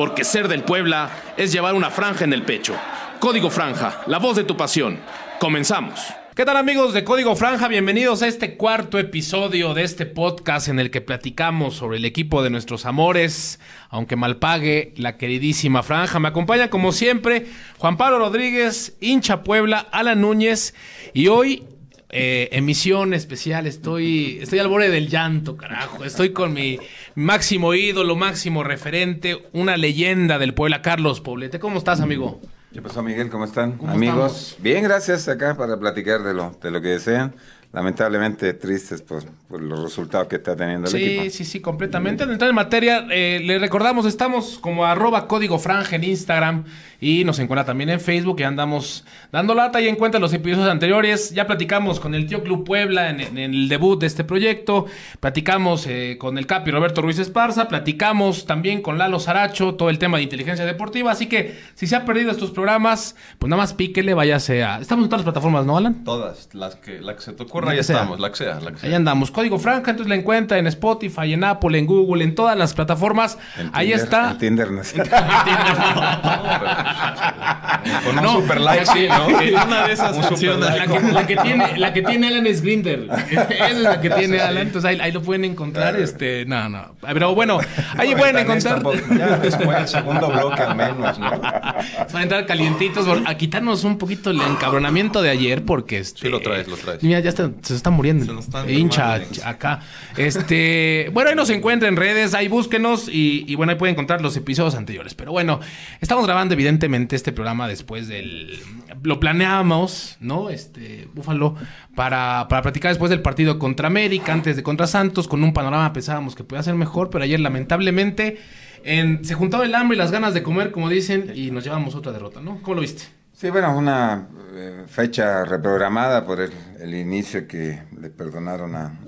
porque ser del Puebla es llevar una franja en el pecho. Código Franja, la voz de tu pasión. Comenzamos. ¿Qué tal amigos de Código Franja? Bienvenidos a este cuarto episodio de este podcast en el que platicamos sobre el equipo de nuestros amores, aunque mal pague la queridísima Franja. Me acompaña como siempre Juan Pablo Rodríguez, hincha Puebla, Alan Núñez y hoy eh, emisión especial. Estoy, estoy al borde del llanto, carajo. Estoy con mi máximo ídolo, máximo referente, una leyenda del Puebla, Carlos Poblete. ¿Cómo estás, amigo? ¿Qué pasó, Miguel? ¿Cómo están? ¿Cómo Amigos, estamos? bien, gracias acá para platicar de lo, de lo que desean. Lamentablemente tristes por, por los resultados que está teniendo el Sí, equipo. sí, sí, completamente. Al entrar en materia, eh, le recordamos, estamos como arroba código franja en Instagram y nos encuentra también en Facebook. Ya andamos dando lata y encuentra los episodios anteriores. Ya platicamos con el tío Club Puebla en, en el debut de este proyecto. Platicamos eh, con el Capi Roberto Ruiz Esparza. Platicamos también con Lalo Saracho todo el tema de inteligencia deportiva. Así que si se ha perdido estos programas, pues nada más píquele, váyase a. Estamos en todas las plataformas, ¿no, Alan? Todas, las que, la que se te ocurra, La ahí que sea. estamos, la que sea, la que sea. Ahí andamos. Código Franja, entonces la encuentra en Spotify, en Apple, en Google, en todas las plataformas. En Ahí Tinder- está. en Tinder no. Con un No, super like, sí, ¿no? Una de esas Un super funciones. La que, la que tiene, la que tiene Alan es Grinder. Esa es la que tiene Alan. Entonces ahí, ahí lo pueden encontrar. Este, no, no. Pero bueno, ahí pueden encontrar. Tampoco, Ya después, el segundo bloque al menos, ¿no? Para entrar calientitos, a quitarnos un poquito el encabronamiento de ayer, porque este. Sí, lo traes, lo traes. Mira, ya está- se está muriendo. Se nos está hincha ch- acá. Este, bueno, ahí nos encuentra en redes, ahí búsquenos y, y bueno, ahí pueden encontrar los episodios anteriores. Pero bueno, estamos grabando evidentemente este programa después del. Lo planeamos, ¿no? Este, Búfalo, para, para platicar después del partido contra América, antes de contra Santos, con un panorama pensábamos que podía ser mejor, pero ayer lamentablemente en- se juntaba el hambre y las ganas de comer, como dicen, y nos llevamos otra derrota, ¿no? ¿Cómo lo viste? Sí, bueno, una eh, fecha reprogramada por el, inicio que le perdonaron a...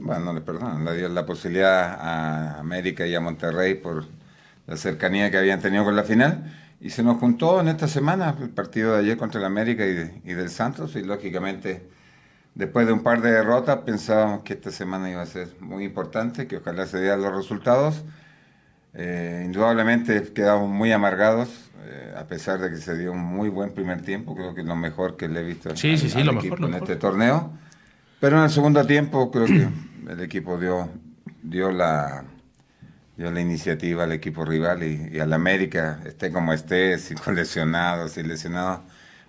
Bueno, no le perdonaron, le dio la posibilidad a América y a Monterrey por la cercanía que habían tenido con la final. Y se nos juntó en esta semana el partido de ayer contra el América y, de- y del Santos. Y lógicamente, después de un par de derrotas, pensábamos que esta semana iba a ser muy importante, que ojalá se dieran los resultados. Eh, indudablemente quedamos muy amargados, eh, a pesar de que se dio un muy buen primer tiempo, creo que es lo mejor que le he visto Sí, al- sí, sí, al lo equipo mejor, lo en mejor. este torneo. Pero en el segundo tiempo creo que el equipo dio, dio, la, dio la iniciativa al equipo rival y, y al América, esté como esté, sin con lesionados, sin lesionados,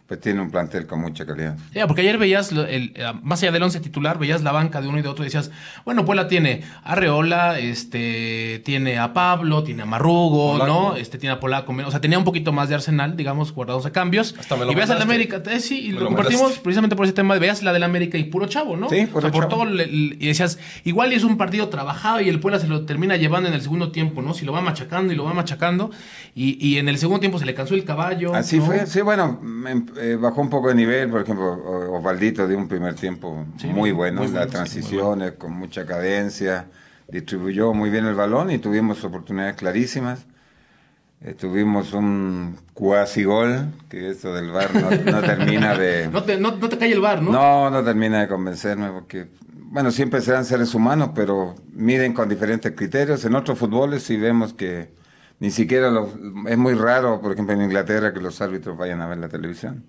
pues tiene un plantel con mucha calidad. Ya, porque ayer veías, lo- el, eh, más allá del once titular, veías la banca de uno y de otro y decías, bueno, Puebla tiene a Reola, este, tiene a Pablo, tiene a Marrugo, Polaco. ¿no? Este, tiene a Polaco, o sea, tenía un poquito más de arsenal, digamos, guardados a cambios. Hasta me lo y veías al. América, eh, sí, y Me lo, lo compartimos mandaste. precisamente por ese tema, de veías la del América y puro chavo, ¿no? Sí, O sea, puro por chavo. todo, y decías, igual es un partido trabajado y el Puebla se lo termina llevando en el segundo tiempo, ¿no? Si lo va machacando y lo va machacando, y, y en el segundo tiempo se le cansó el caballo. Así ¿no? fue, sí, bueno, em- eh, bajó un poco de nivel, por ejemplo, Osvaldito dio un primer tiempo Sí, muy bueno, muy las bueno, transiciones con mucha cadencia, distribuyó muy bien el balón y tuvimos oportunidades clarísimas. Eh, tuvimos un cuasi gol, que esto del no, no termina de... No te, no, no te cae el bar, ¿no? No, no termina de convencerme porque, bueno, siempre serán seres humanos, pero miden con diferentes criterios. En otros fútboles sí vemos que ni siquiera los, es muy raro, por ejemplo, en Inglaterra que los árbitros vayan a ver la televisión.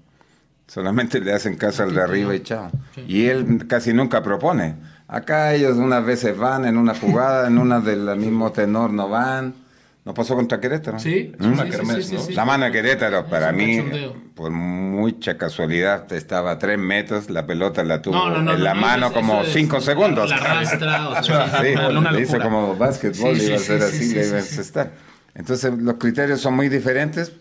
Solamente le hacen caso al de arriba y chao. Y él casi nunca propone. Acá ellos unas veces van en una jugada, en una del mismo tenor no van. Nos pasó contra Querétaro. Sí, ¿Mm? sí, sí, ¿no? La mano de Querétaro, para mí, por mucha casualidad, estaba a tres metros, la pelota la tuvo No, no, no, en la no, mano como cinco segundos. La arrastra, o sea, Sí, le como básquetbol, iba a sí, así, sí, le iba a sí. Entonces, los criterios son muy diferentes.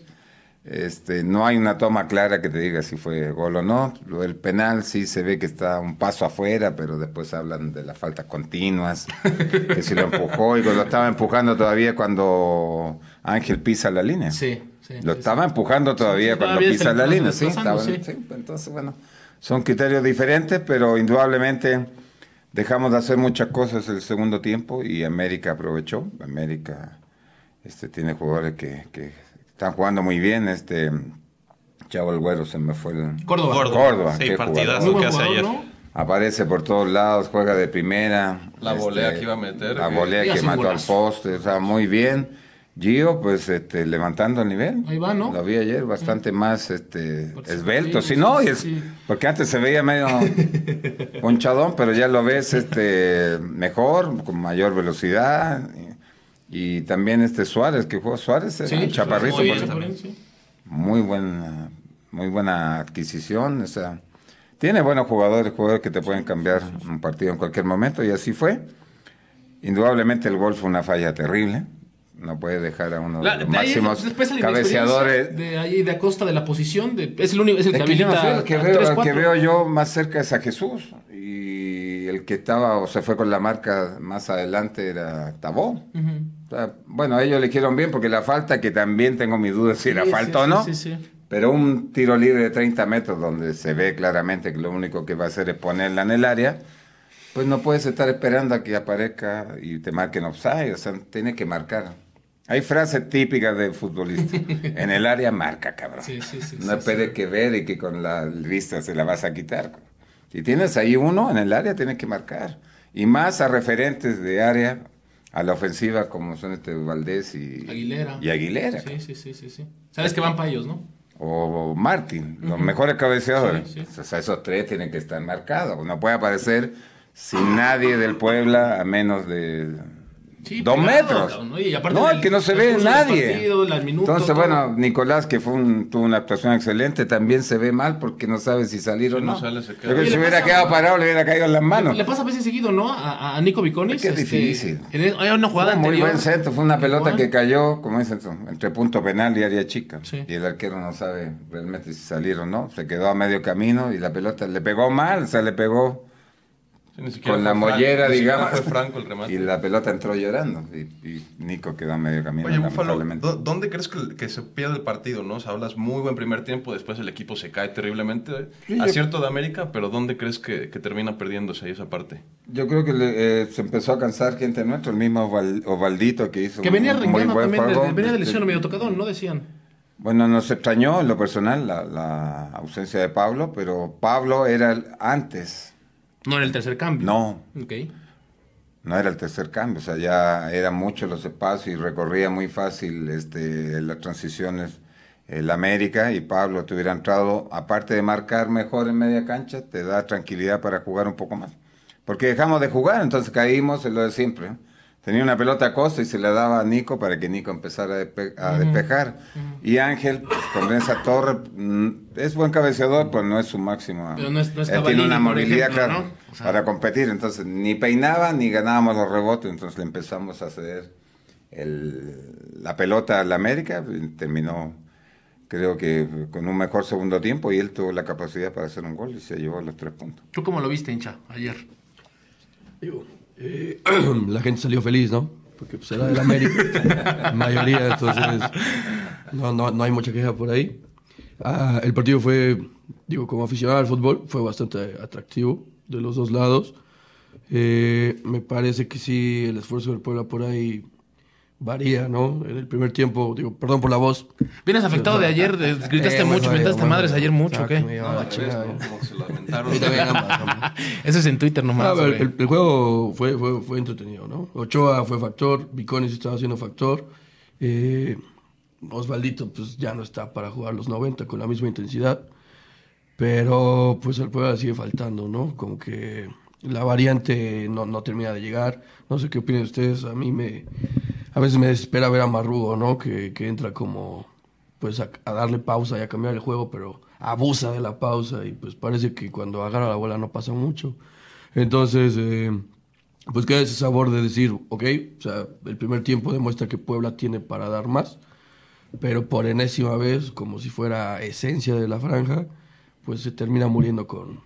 Este, no hay una toma clara que te diga si fue gol o no. Del penal sí se ve que está un paso afuera, pero después hablan de las faltas continuas, que si lo empujó y lo estaba empujando todavía cuando Ángel pisa la línea. Sí, sí. Lo sí, estaba empujando todavía Sí, cuando pisa la línea, estaba- sí. sí, Entonces, bueno, son criterios diferentes, pero indudablemente dejamos de hacer muchas cosas el segundo tiempo y América aprovechó. América este, tiene jugadores que, que están jugando muy bien. Este Chavo el Güero se me fue el... Córdoba. Córdoba. Córdoba, Sí, qué partidazo que hace ayer. Aparece por todos lados, juega de primera. La volea que iba a meter, La volea que mató al poste, o sea, muy bien. Gio, pues este, levantando el nivel. Ahí va, ¿no? Lo vi ayer bastante más este, Porque esbelto. sí, Si no, sí, y es- sí. porque antes se veía medio ponchadón, pero ya lo ves este, mejor, con mayor velocidad. Y, también este Suárez, que jugó Suárez, era un chaparrito. Por- sí. muy buena, muy buena adquisición. O sea, tiene buenos jugadores, jugadores que te pueden cambiar un partido en cualquier momento, y así fue. Indudablemente el gol fue una falla terrible. No puede dejar a uno La- de los de ahí, máximos la cabeceadores. De ahí de Acosta de la posición. De, es el único, es el que Es que yo no habilita sé, el que, a veo, tres, el que cuatro. veo yo más cerca es a Jesús. Y el que estaba o se fue con la marca más adelante era Tabó. Ujú. O sea, bueno, ellos le eligieron bien porque la falta, que también tengo mis dudas si Sí, la sí, falta o no. sí. Pero un tiro libre de 30 metros donde se ve claramente que lo único que va a hacer es ponerla en el área, pues no puedes estar esperando a que aparezca y te marquen offside. O sea, tiene que marcar. Hay frases típicas de futbolista. en el área marca, cabrón. No esperes que ver y que con la vista se la vas a quitar. Si tienes ahí uno en el área, tienes que marcar. Y más a referentes de área a la ofensiva como son este Valdés y Aguilera. Y Aguilera. Sí, sí, sí, sí, sí. Sabes que van para ellos, ¿no? o Martin, los mejores cabeceadores. Sí, sí. O sea, esos tres tienen que estar marcados. No puede aparecer sin nadie del Puebla a menos de Sí, dos metros. cabrón, ¿no? Y aparte no, del es que no se ve nadie. minutos, Entonces, todo. bueno, Nicolás, que fue un- tuvo una actuación excelente, también se ve mal porque no sabe si salir o no no. sale, se queda. si hubiera quedado parado, le hubiera caído en las manos. Le pasa a veces seguido, ¿no? A, a Nico Viconis. Es que es difícil. en el- hay una jugada Fue muy anterior. buen centro, fue una pelota que cayó, como dicen, entre punto penal y área chica. Sí. Y el arquero no sabe realmente si salir o no. Se quedó a medio camino y la pelota le pegó mal, o sea, le pegó Sí, con la Franco, mollera, digamos. Fue Franco el remate. Y la pelota entró llorando. Y, y Nico quedó a medio camino. Oye, Búfalo, lamentablemente. ¿dó- ¿dónde crees que, que se pierde el partido? ¿no? O sea, hablas muy buen primer tiempo, después el equipo se cae terriblemente. Sí, yo- Acierto de América, pero ¿dónde crees que, que termina perdiéndose ahí esa parte? Yo creo que le- eh, se empezó a cansar gente nuestra, el mismo Oval- Ovaldito que hizo Que venía un muy rengueando buen también. juego. de- venía de Este, lesión o medio tocadón, ¿no? Decían. Bueno, nos extrañó en lo personal la, la ausencia de Pablo, pero Pablo era el antes, No era el tercer cambio. no, Ok. no era el tercer cambio, o sea, ya eran muchos los espacios y recorría muy fácil este, las transiciones el América y Pablo te hubiera entrado, aparte de marcar mejor en media cancha, te da tranquilidad para jugar un poco más. Porque dejamos de jugar, entonces caímos en lo de siempre. Tenía una pelota a costa y se la daba a Nico para que Nico empezara a, despe- a despejar. Y Ángel, pues, con esa torre, mm, es buen cabeceador, pero no es su máximo. Pero no es- no es Él tiene una movilidad, ejemplo, claro, ¿no? O sea- para competir. Entonces, ni peinaba ni ganábamos los rebotes, entonces le empezamos a ceder el- la pelota al América. y Terminó, creo que con un mejor segundo tiempo y él tuvo la capacidad para hacer un gol y se llevó los tres puntos. ¿Tú cómo lo viste, hincha, ayer? Digo, eh, la gente salió feliz, ¿no? Porque pues, era del América, mayoría, entonces no, no, no hay mucha queja por ahí. Ah, el partido fue, digo, como aficionado al fútbol, fue bastante atractivo de los dos lados. Eh, me parece que sí, el esfuerzo del Puebla por ahí varía, ¿no? En el primer tiempo, digo, perdón por la voz. ¿Vienes afectado de ayer? De- ¿Gritaste Eh, mucho? bueno, ¿Mentaste bueno, madres ayer mucho exacto, qué? me llevaba ¿no? Como se lamentaron. Eso es en Twitter nomás. Ah, güey. el, el juego fue, fue, fue entretenido, ¿no? Ochoa fue factor, Viconis estaba haciendo factor. eh, Osvaldito, pues ya no está para jugar los 90 con la misma intensidad. Pero, pues el Puebla sigue faltando, ¿no? Como que la variante no, no termina de llegar. No sé qué opinan ustedes. A mí me. A veces me desespera ver a Marrugo, ¿no? Que, que entra como. Pues a, a darle pausa y a cambiar el juego, pero abusa de la pausa y pues parece que cuando agarra la bola no pasa mucho. Entonces, eh, pues queda ese sabor de decir, ok, o sea, el primer tiempo demuestra que Puebla tiene para dar más, pero por enésima vez, como si fuera esencia de la franja, pues se termina muriendo con,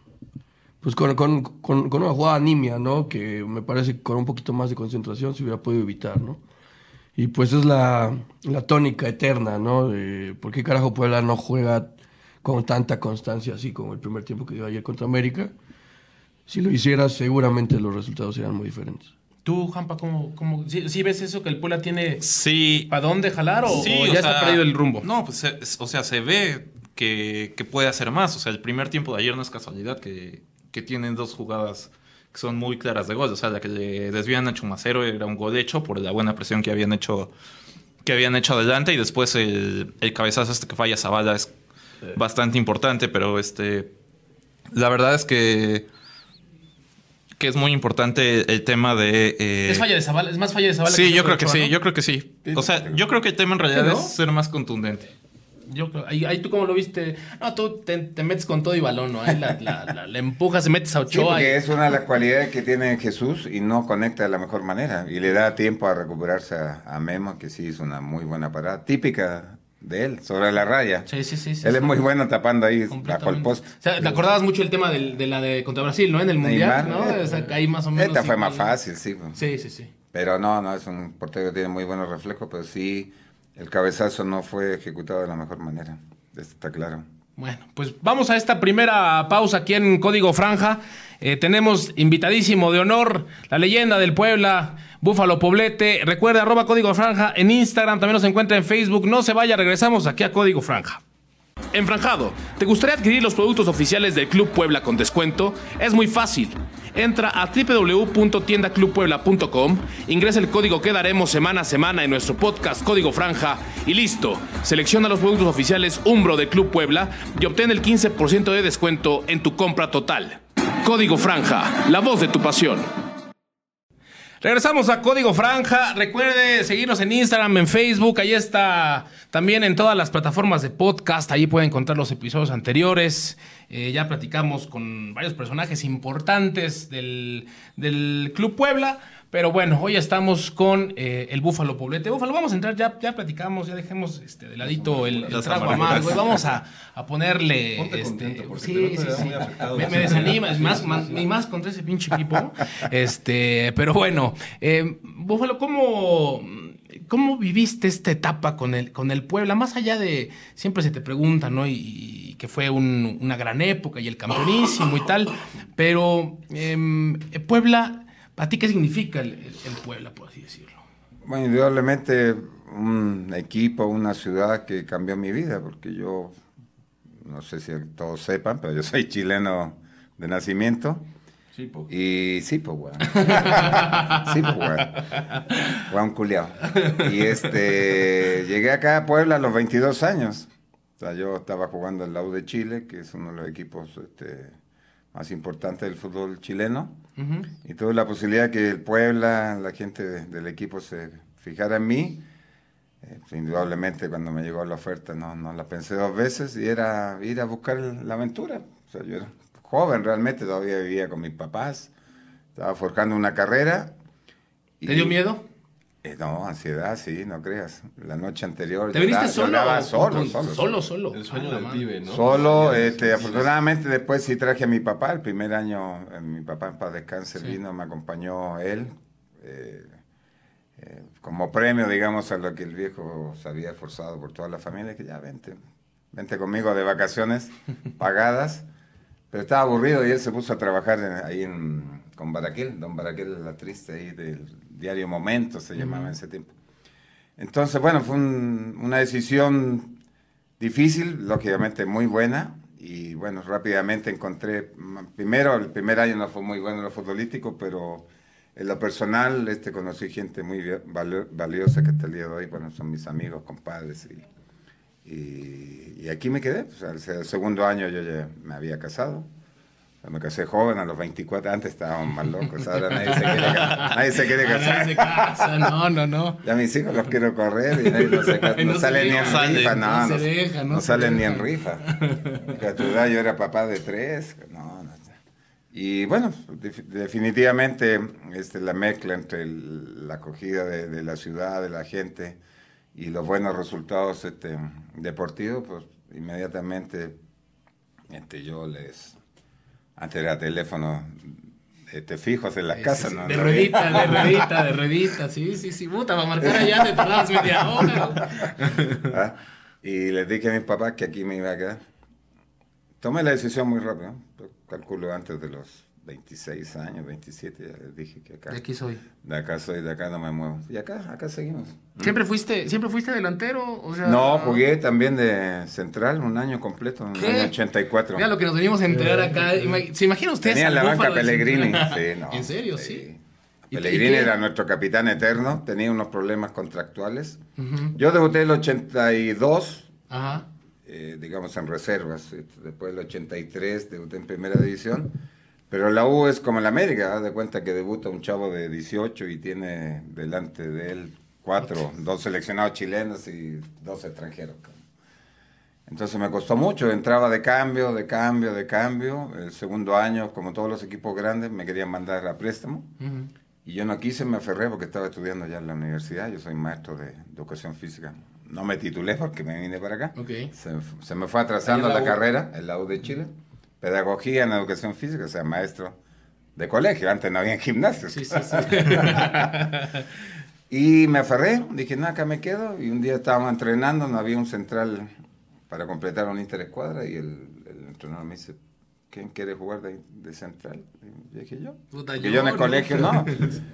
pues con, con, con, con una jugada nimia, ¿no? Que me parece que con un poquito más de concentración se hubiera podido evitar, ¿no? Y pues es la, la tónica eterna, ¿no? De ¿Por qué carajo Puebla no juega con tanta constancia así como el primer tiempo que dio ayer contra América? Si lo hiciera, seguramente los resultados serían muy diferentes. ¿Tú, Jampa, cómo, cómo sí, sí ves eso que el Puebla tiene Sí. para dónde jalar o, Sí, o o ya está sea, perdido el rumbo? No, pues se- o sea, se ve que, que puede hacer más. O sea, el primer tiempo de ayer no es casualidad que, que tienen dos jugadas que son muy claras de gol. O sea, la que le desvían a Chumacero era un gol hecho por la buena presión que habían hecho que habían hecho adelante y después el, el cabezazo este que falla Zavala es bastante importante, pero este la verdad es que que es muy importante el tema de eh, Es falla de Zavala, es más falla de Zavala. Sí, que yo creo que Ochoa, sí, ¿no? yo creo que sí. O sea, yo creo que el tema en realidad ¿no? es ser más contundente. Yo creo- ahí, ahí tú cómo lo viste. No, tú te, te metes con todo y balón, ¿no? Ahí la, la, la- la empujas, metes a Sí, Ochoa. porque y- es una de las cualidades que tiene Jesús y no conecta de la mejor manera. Y le da tiempo a recuperarse a, a Memo, que sí hizo una muy buena parada, típica de él, sobre la raya. Sí, sí, sí. sí, él sí. es muy bueno tapando ahí bajo el poste. O sea, te acordabas mucho el tema del- de la de contra Brasil, ¿no? En el Mundial, Neymar, ¿no? eh, O sea, ahí más o menos. Esta fue más fácil, sí. pues. Sí, sí, sí. Pero no, no, es un portero que tiene muy buenos reflejos, pero sí, el cabezazo no fue ejecutado de la mejor manera. Está claro. Bueno, pues vamos a esta primera pausa aquí en Código Franja. Eh, tenemos invitadísimo de honor, la leyenda del Puebla, Búfalo Poblete. Recuerda, arroba Código Franja en Instagram, también nos encuentra en Facebook. No se vaya, regresamos aquí a Código Franja. Enfranjado, ¿te gustaría adquirir los productos oficiales del Club Puebla con descuento? Es muy fácil. Entra a www.tiendaclubpuebla.com, ingresa el código que daremos semana a semana en nuestro podcast Código Franja y listo. Selecciona los productos oficiales Umbro de Club Puebla y obtén el 15% de descuento en tu compra total. Código Franja, la voz de tu pasión. Regresamos a Código Franja. Recuerde seguirnos en Instagram, en Facebook. Ahí está también en todas las plataformas de podcast. Ahí puede encontrar los episodios anteriores. Eh, ya platicamos con varios personajes importantes del, del Club Puebla. Pero bueno, hoy estamos con eh, el Búfalo Poblete. Búfalo, vamos a entrar, ya, ya platicamos, ya dejemos este, de ladito el, el trago a amarguras. más, güey. Vamos a, a ponerle. Ponte este, sí, sí, sí. muy afectado. Me, me desanima, y más, más- y más contra ese pinche equipo. Este, pero bueno, eh, Búfalo, ¿cómo, ¿cómo viviste esta etapa con el, con el Puebla? Más allá de, siempre se te pregunta, ¿no? Y, y que fue un- una gran época y el campeonísimo y tal, pero em, Puebla, ¿para ti qué significa el, el- el Puebla, por así decirlo? Bueno, indudablemente un equipo, una ciudad que cambió mi vida, porque yo, no sé si todos sepan, pero yo soy chileno de nacimiento. Sí, po. Y sí, pues, weón. sí, pues, weón. Weón culiao. Y este, llegué acá a Puebla a los 22 años. O sea, yo estaba jugando en la U de Chile, que es uno de los equipos este, más importantes del fútbol chileno. Y tuve la posibilidad que el Puebla, la gente de- del equipo se fijara en mí. Eh, indudablemente cuando me llegó la oferta no, no la pensé dos veces y era ir a buscar la aventura. O sea, yo era joven realmente, todavía vivía con mis papás, estaba forjando una carrera. ¿Te y- dio miedo? Eh, no, ansiedad, sí, no creas. La noche anterior ¿Te viniste solo? solo, solo, solo, solo. El sueño Ah, del pibe, ¿no? Solo, Sí, este, sí, afortunadamente después sí traje a mi papá, el primer año eh, mi papá en paz descanse Sí. vino, me acompañó él, eh, eh, como premio, digamos, a lo que el viejo se había esforzado por toda la familia, que ya vente, vente conmigo de vacaciones pagadas, pero estaba aburrido y él se puso a trabajar en- ahí en, con Baraquel, don Baraquel, la triste ahí del diario Momento, se llamaba en ese tiempo. Entonces, bueno, fue un- una decisión difícil, lógicamente muy buena. Y bueno, rápidamente encontré, primero, el primer año no fue muy bueno en lo futbolístico, pero en lo personal este, conocí gente muy valiosa que hasta el día de hoy, bueno, son mis amigos, compadres. Y, y, y aquí me quedé. O sea, el, el segundo año yo ya me había casado. Me casé joven, a los 24, antes estábamos más locos, ahora nadie se quiere, nadie se quiere casar. nadie se casa, no, no, no. Ya mis hijos los quiero correr y nadie no, se ca- Y no no ni en rifa, no no, se no, deja, no no se ni en rifa. Que a tu edad yo era papá de tres, no, no. Y bueno, def- definitivamente este, la mezcla entre el- la acogida de, de la ciudad, de la gente y los buenos resultados este, deportivos, pues inmediatamente este, yo les, antes era teléfono este, fijos en las casas, ¿no? De No ruedita, de ruedita, de ruedita, sí, sí, sí. Puta, para marcar allá te tardabas media hora. ¿Ah? Y les dije a mis papás que aquí me iba a quedar. Tomé la decisión muy rápido. Calculo antes de los 26 años, 27, ya les dije que acá. De aquí soy. De acá soy, de acá no me muevo. Y acá, acá seguimos. ¿Siempre fuiste, siempre fuiste delantero? O sea, No, jugué también de central un año completo, en el ¿Qué? año 84. Mira lo que nos venimos a enterar acá. ¿Se imagina ustedes Tenía la banca Pellegrini. Sí, no, ¿En serio? Sí. ¿Y te- Pellegrini era nuestro capitán eterno, tenía unos problemas contractuales. Yo debuté en el 82, Ajá. eh, digamos en reservas. Después del 83 debuté en primera división. Pero la U es como la América, haz de cuenta que debuta un chavo de 18 y tiene delante de él cuatro, dos seleccionados chilenos y dos extranjeros. Entonces me costó mucho, entraba de cambio, de cambio, de cambio. El segundo año, como todos los equipos grandes, me querían mandar a préstamo. Ujú. Y yo no quise, me aferré porque estaba estudiando ya en la universidad. Yo soy maestro de educación física. No me titulé porque me vine para acá. Ok. Se, se me fue atrasando la, la carrera en la U de Chile. Pedagogía en educación física, o sea, maestro de colegio. Antes no había gimnasios. Sí, sí, sí. Y me aferré, dije, no, acá me quedo. Y un día estábamos entrenando, no había un central para completar una interescuadra. Y el, el entrenador me dice, ¿quién quiere jugar de, de central? Y dije, yo. Puta, yo, yo en el ¿no? colegio no.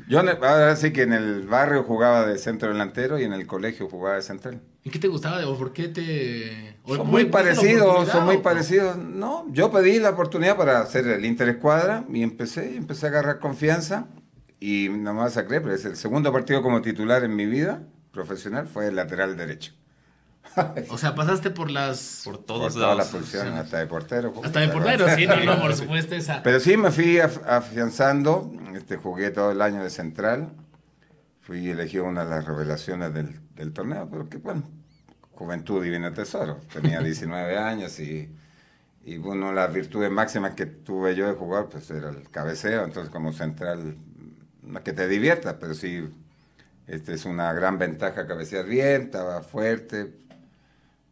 Yo en el- ahora sí que en el barrio jugaba de centro delantero y en el colegio jugaba de central. ¿Y qué te gustaba de o por qué te...? o Son muy parecidos, son muy parecidos. No, yo pedí la oportunidad para hacer el interescuadra y empecé, y empecé a agarrar confianza. Y no me vas a creer, pero es el segundo partido como titular en mi vida profesional fue el lateral derecho. O sea, pasaste por las... Por Por todas las lados. posiciones, hasta de portero. Hasta de portero, sí, no, no, por supuesto esa... Pero sí me fui af- afianzando, este, jugué todo el año de central, fui elegido una de las revelaciones del, del torneo, pero que bueno, juventud divina tesoro, tenía 19 años y, y de las virtudes máximas que tuve yo de jugar pues era el cabeceo, entonces como central, no es que te diviertas, pero sí, este es una gran ventaja cabecear bien, estaba fuerte,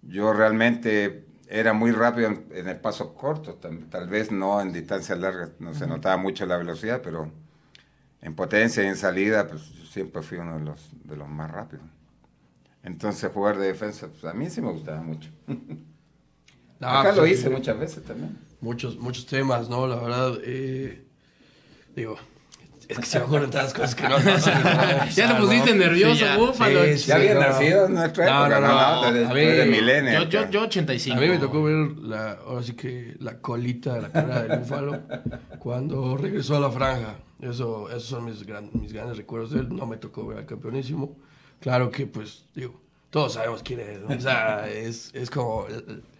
yo realmente era muy rápido en, en el paso corto, tal, tal vez no en distancias largas, no se notaba mucho la velocidad, pero en potencia y en salida, pues yo siempre fui uno de los, de los más rápidos. Entonces jugar de defensa, pues, a mí sí me gustaba mucho. Acá pues, lo sí, hice muchas veces también. Muchos, muchos temas, ¿no? La verdad, eh, digo, es que se me ocurren tantas cosas que no. no sé Ya lo usar, pusiste nervioso, Sí, ya. búfalo. Ya no. nacido en nuestra No, época, no, no, mí- eres millennial, Yo, yo, yo 85. A mí me tocó ver la, ahora sí que la colita de la cara del búfalo cuando regresó a la franja. Eso, esos son mis, gran- mis grandes recuerdos de él. No me tocó ver al campeonísimo. Claro que, pues, digo, todos sabemos quién es. ¿no? O sea, es, es como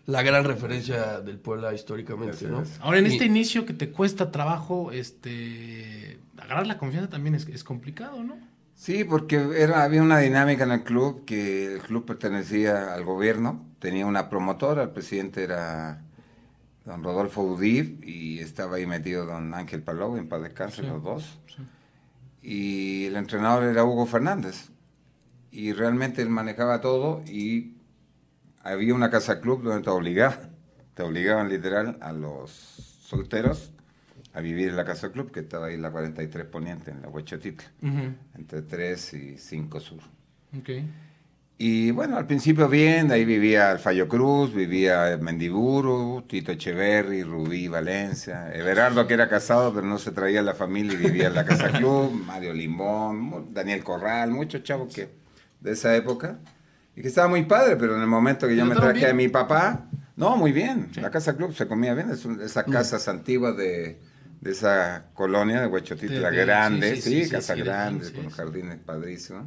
la gran referencia del Puebla históricamente, ¿no? Ahora, en Y- este inicio que te cuesta trabajo, este... Agarrar la confianza también es, es complicado, ¿no? Sí, porque era, había una dinámica en el club que el club pertenecía al gobierno, tenía una promotora, el presidente era don Rodolfo Udif y estaba ahí metido don Ángel Palou, en paz descanse los dos. Y el entrenador era Hugo Fernández. Y realmente él manejaba todo y había una casa club donde te obligaban, te obligaban literal a los solteros a vivir en la casa club que estaba ahí en la 43 Poniente, en la Huechotitla entre 3 y 5 sur. Ok. Y bueno, al principio bien, ahí vivía Alfayo Cruz, vivía Mendiburu, Tito Echeverry, Rubí Valencia, Everardo que era casado pero no se traía la familia y vivía en la Casa Club, Mario Limón, Daniel Corral, muchos chavos que de esa época y que estaba muy padre, pero en el momento que yo ¿Pero me traje a mi papá, no, muy bien, la Casa Club se comía bien, es un- esas casas antiguas de, de esa colonia de Huechotitla De- de- grande, sí, sí, sí, casa grande, con jardines padrísimos.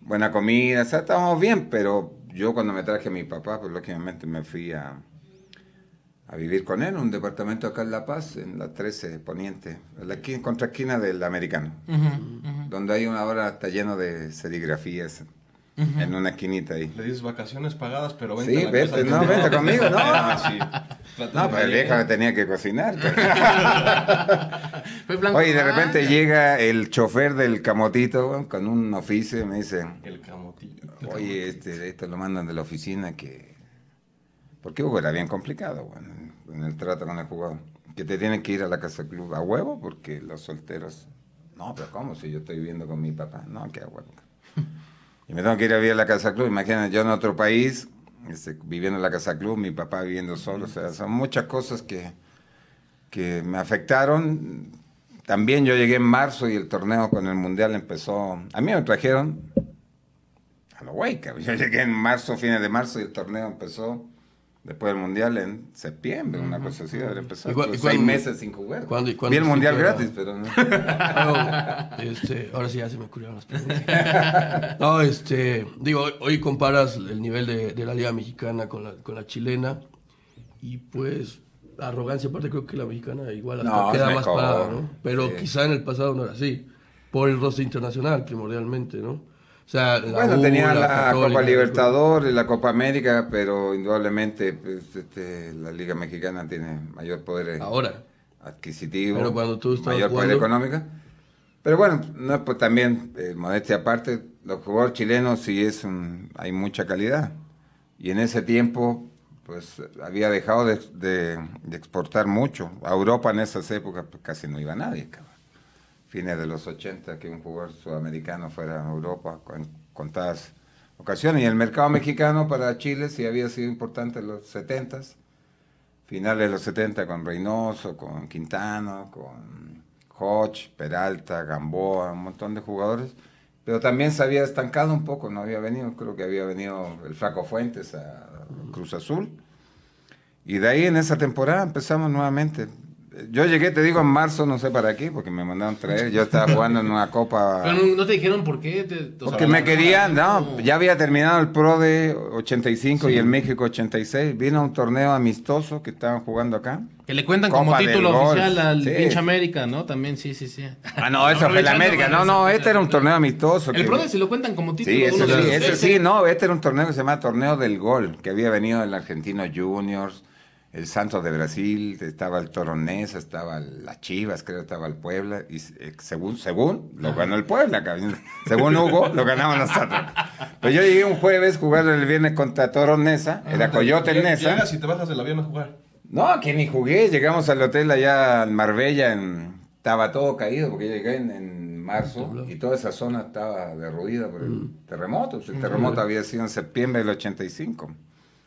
Buena comida, o sea, estábamos bien, pero yo cuando me traje a mi papá, pues lógicamente me fui a, a vivir con él en un departamento acá en La Paz, en la 13 Poniente, en la esquina, contra esquina del Americano, donde hay una hora, está lleno de serigrafías en una esquinita ahí. Le dices vacaciones pagadas, pero vente Sí, a la vete, casa. no, vente conmigo, no. Ah, sí. No, pero el viejo me tenía que cocinar. Oye, de Blanca. repente llega el chofer del camotito con un oficio y me dice, El camotillo. Oye, este, esto lo mandan de la oficina que... Porque Hugo era bien complicado, bueno, en, en el trato con el jugador. Que te tienen que ir a la casa club a huevo porque los solteros... No, pero ¿cómo? Si yo estoy viviendo con mi papá. No, que a huevo. Me tengo que ir a vivir a la casa club. Imagínate, yo en otro país, este, viviendo en la casa club, mi papá viviendo solo. O sea, son muchas cosas que, que me afectaron. También yo llegué en marzo y el torneo con el Mundial empezó... A mí me trajeron a lo güey. Yo llegué en marzo, fines de marzo, y el torneo empezó después del Mundial en septiembre, una cosa así, haber empezado. ¿Y cu- Pues, seis meses sin jugar. cuándo- y cuándo Vi el Mundial gratis, pero no. Este, ahora sí ya se me ocurrieron las preguntas. No, este, digo, hoy, hoy comparas el nivel de, de la liga mexicana con la, con la chilena y pues arrogancia aparte creo que la mexicana igual hasta No, queda más parada, ¿no? Pero sí. quizá en el pasado no era así, por el roster internacional primordialmente, ¿no? O sea, la Bueno, U, tenía la, Católica, Copa Libertadores, la Copa América, pero indudablemente pues, este, la Liga Mexicana tiene mayor poder Ahora. adquisitivo, Pero cuando tú estabas mayor poder económico. Pero bueno, no es pues, también, eh, modestia aparte, los jugadores chilenos sí es un, hay mucha calidad. Y en ese tiempo, pues había dejado de, de- de exportar mucho. A Europa en esas épocas pues, casi no iba nadie, cabrón. Fines de los 80, que un jugador sudamericano fuera a Europa con contadas ocasiones. Y el mercado mexicano para Chile sí había sido importante en los 70s finales de los 70 con Reynoso, con Quintano, con Hodge, Peralta, Gamboa, un montón de jugadores. Pero también se había estancado un poco, no había venido, creo que había venido el Flaco Fuentes a Cruz Azul. Y de ahí en esa temporada empezamos nuevamente. Yo llegué, te digo, en marzo, no sé para qué, porque me mandaron traer. Yo estaba jugando en una copa. Pero no, no te dijeron por qué. Te, Porque me querían, no, ya había terminado el Pro de 85 y el México 86. Vino un torneo amistoso que estaban jugando acá. Que le cuentan Copa como título oficial al Sí. pinche América, ¿no? También, sí, sí, sí. Ah, no, eso fue Aprovechando América. No, no, este era un torneo amistoso. El que- Pro si lo cuentan como título. Sí, ese sí, ese sí, no, este era un torneo que se llama Torneo del Gol, que había venido el Argentino Juniors, el Santos de Brasil, estaba el Toronesa, estaba la Chivas, creo, estaba el Puebla, y eh, según, según, lo ganó el Puebla, cabrón. según Hugo, lo ganamos nosotros. Pero yo llegué un jueves, jugar el viernes contra Toronesa, era Coyote el Nesa. Llegas y te bajas del avión a jugar. No, que ni jugué. Llegamos al hotel allá en Marbella. En... Estaba todo caído porque yo llegué en, en marzo y toda esa zona estaba derruida por el terremoto. El terremoto había sido en septiembre del 85.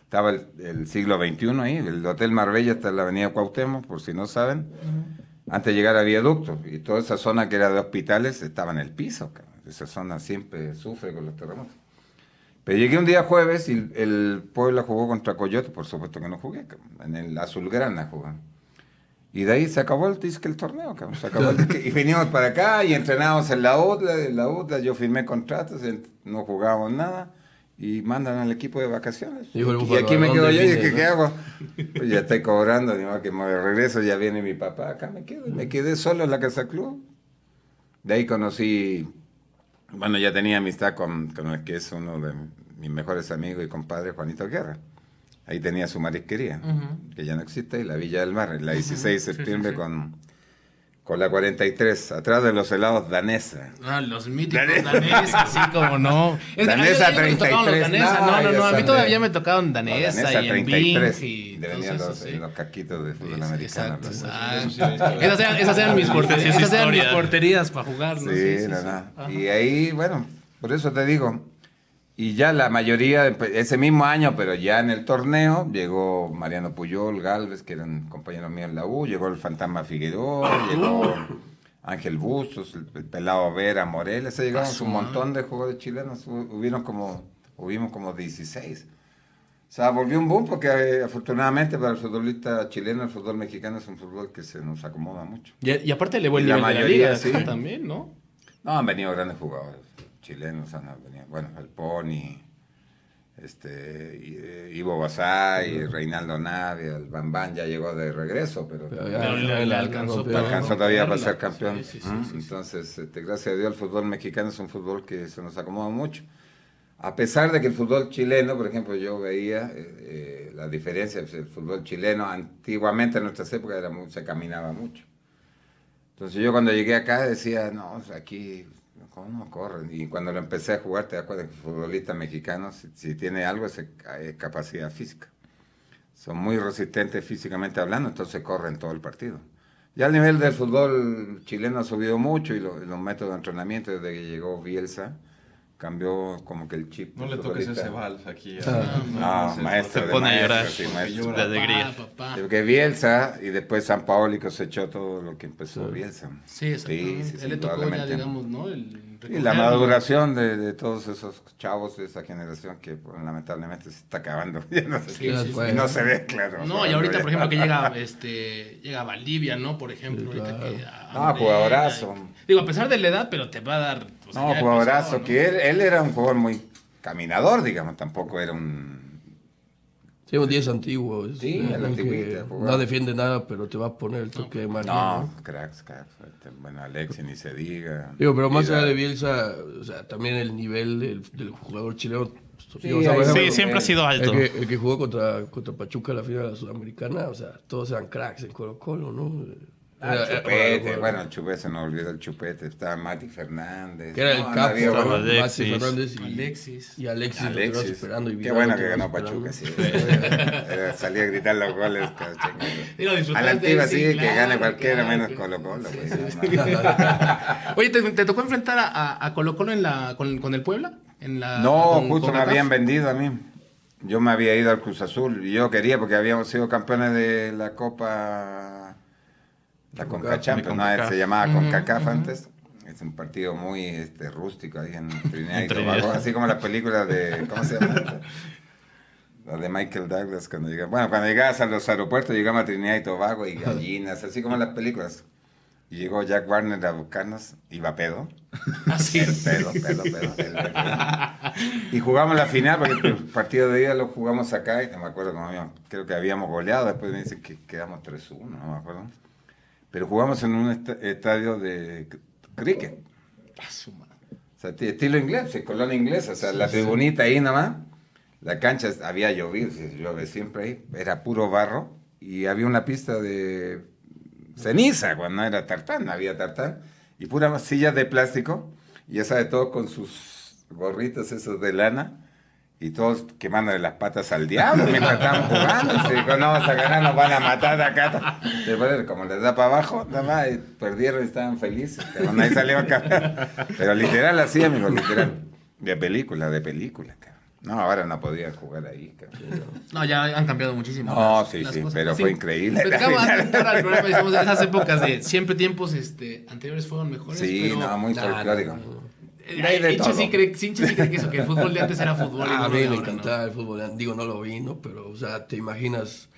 Estaba el, el siglo XXI ahí. El hotel Marbella está en la avenida Cuauhtémoc, por si no saben. Antes de llegar a viaducto. Y toda esa zona que era de hospitales estaba en el piso. cabrón. Esa zona siempre sufre con los terremotos. Pero llegué un día jueves y el, el Puebla jugó contra Coyote, por supuesto que no jugué, cabrón. en el Azulgrana jugó. Y de ahí se acabó el, disque el torneo, cabrón. Se acabó el disque. y vinimos para acá y entrenábamos en la UDLA, en la UDLA yo firmé contratos, no jugábamos nada y mandan al equipo de vacaciones. Y búfalo, aquí me ¿a quedo yo y dije, no? ¿qué hago? Pues ya estoy cobrando, modo que me regreso, ya viene mi papá, acá me quedo. Y me quedé solo en la Casa Club. De ahí conocí, bueno, ya tenía amistad con, con el que es uno de mis mejores amigos y compadres, Juanito Guerra. Ahí tenía su marisquería, que ya no existe, y la Villa del Mar, la 16 de septiembre con, con la 43, atrás de los helados danesa. Ah, los míticos daneses, así como no. Es- Danesa a mí me tocaron los 33, danesa. No, no, no, A mí todavía de- me tocaron danesa, danesa y en 33, Bing y de venían eso, los, sí. en los caquitos de fútbol Sí, americano. exacto, sí es historia. Esas eran, esas eran mis Sí, porterías, sí, esas eran mis porterías para jugar, ¿no? Sí, no, no. Y ahí, bueno, por eso te digo. Y ya la mayoría, ese mismo año, pero ya en el torneo, llegó Mariano Puyol, Galvez, que eran compañeros míos en la U, llegó el Fantasma Figueroa, llegó Ángel Bustos, el, el Pelado Vera, Moreles, se llegaron un montón de jugadores chilenos, hu- hubieron como, hubimos como 16. O sea, volvió un boom porque eh, afortunadamente para el futbolista chileno, el fútbol mexicano es un fútbol que se nos acomoda mucho. Y, y aparte le Y la nivel de la mayoría, liga sí. también, ¿no? No, han venido grandes jugadores chilenos, han venido, bueno, el Pony, este, y- eh, Ivo Basay, Reinaldo Navia, el Bambán ya llegó de regreso, pero, Pero ya- Pero le, le la alcanzó, alcanzó todavía para ser campeón. Sí, sí, sí, ¿Mm? sí, sí. Entonces, este, gracias a Dios, el fútbol mexicano es un fútbol que se nos acomoda mucho. A pesar de que el fútbol chileno, por ejemplo, yo veía eh, eh, la diferencia, pues, el fútbol chileno antiguamente en nuestras épocas era muy- se caminaba mucho. Entonces yo cuando llegué acá decía, no, sea, aquí, ¿cómo corren? Y cuando lo empecé a jugar te das cuenta que el futbolista mexicano, si, si tiene algo, es, capacidad física. Son muy resistentes físicamente hablando, entonces corren todo el partido. Ya el nivel del fútbol chileno ha subido mucho y lo- los métodos de entrenamiento desde que llegó Bielsa, cambió como que el chip. No le toques ahorita- ese vals aquí. Ah, No, ese- maestro. Se de pone a maestro, llorar. sí, maestro. llora. de alegría. Papá, papá. Porque Bielsa y después San Paoli cosechó todo lo que empezó Bielsa. Sí, exactamente. sí, Él le tocó ya, digamos, ¿no? El Y la maduración de, de todos esos chavos de esa generación que pues, lamentablemente se está acabando. Ya no, sé Sí, qué. sí, sí. Y no se ve claro. No, y ahorita, por ejemplo, que llega, este, llega Valdivia, ¿no? Por ejemplo, Sí, ahorita claro. que... Ah, jugadorazo. Digo, a pesar de la edad, pero te va a dar... o sea, No, jugadorazo, ¿no? que él, él era un jugador muy caminador, digamos, tampoco era un... Sí, un 10 antiguo. Es, Sí, eh, el no defiende nada, pero te va a poner el toque de magia. No, ¿no? cracks, cracks. este, Bueno, Alexi ni se diga. Digo, pero más allá de Bielsa, o sea, también el nivel del, del jugador chileno. pues, Sí, digo, o sea, ahí por sí, ejemplo, Sí, siempre ha sido el alto. que, el que jugó contra, contra Pachuca la final de la Sudamericana, o sea, todos eran cracks en Colo Colo, ¿no? Ah, el era- chupete, bueno, bueno, el chupete, se nos olvida el chupete. Estaba Mati Fernández. Que era el No, capo. Alexis. Mati Fernández y Alexis. Y Alexis, Alexis. esperando. Y Qué bueno que ganó. Pachuca, sí. Era- Salía a gritar los goles. A la antigua sí, que gane cualquiera, claro, menos. Colo Colo. pues, Oye, ¿te, te tocó enfrentar a, Colo Colo en la, con, con el Puebla? En la, No, con- justo con me habían vendido a mí. Yo me había ido al Cruz Azul y yo quería porque habíamos sido campeones de la Copa, la Conca. Champions, ¿no? Se llamaba CONCACAF ujú. antes. Es un partido muy este, rústico ahí en Trinidad y. Tobago, así como las películas de, ¿cómo se llama? La de Michael Douglas cuando llega, bueno, cuando llegabas a los aeropuertos llegamos a Trinidad y Tobago y gallinas, así como las películas. Y llegó Jack Warner a buscarnos, iba pedo. Ah, sí. El pedo, pedo, pedo, pedo. Y jugamos la final, porque el partido de ida lo jugamos acá, y no me acuerdo cómo habíamos, creo que habíamos goleado, después me dicen que quedamos 3-1, no me acuerdo. Pero jugamos en un est- estadio de cricket, o sea, estilo inglés, colonia inglesa, o sea, la tribunita ahí nomás, la cancha había llovido, llueve siempre ahí, era puro barro, y había una pista de ceniza, cuando no era tartán, había tartán, y puras sillas de plástico, y ya sabe, todos con sus gorritos esos de lana, y todos quemándole las patas al diablo mientras estábamos jugando. Y se dijo, no vamos a ganar, nos van a matar de acá. Después, como les da para abajo, nada más, perdieron y estaban felices. Pero nadie salió a cambiar. Pero literal así, amigo, literal. De película, de película, cabrón. No, ahora no podían jugar ahí, cabrón. No, ya han cambiado muchísimo. No, las- sí, las sí, cosas. pero fue increíble. Al programa, decíamos, en esas épocas de siempre tiempos este, anteriores fueron mejores. Sí, pero, no, muy folclórico. no, no. Todo. sí cree, sí cree que eso, que el fútbol de antes era fútbol. y Ah, no a lo mí me ahora, ¿no? encantaba el fútbol. Digo, no lo vi, ¿no? Pero, o sea, te imaginas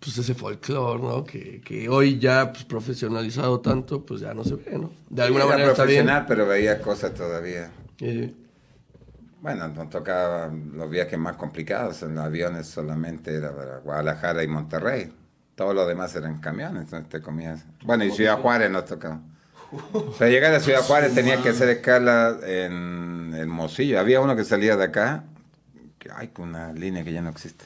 pues ese folclore, ¿no? Que, que hoy ya pues, profesionalizado tanto, pues ya no se ve, ¿no? De alguna Era manera está bien. profesional, pero veía cosas todavía. Eh, Bueno, nos tocaba los viajes más complicados. En los aviones solamente era para Guadalajara y Monterrey. Todo lo demás eran camiones, entonces te comías. Bueno, y Ciudad Juárez nos tocaba. Para llegar a Ciudad Juárez tenía que hacer escala en Hermosillo. Había uno que salía de acá, que hay una línea que ya no existe,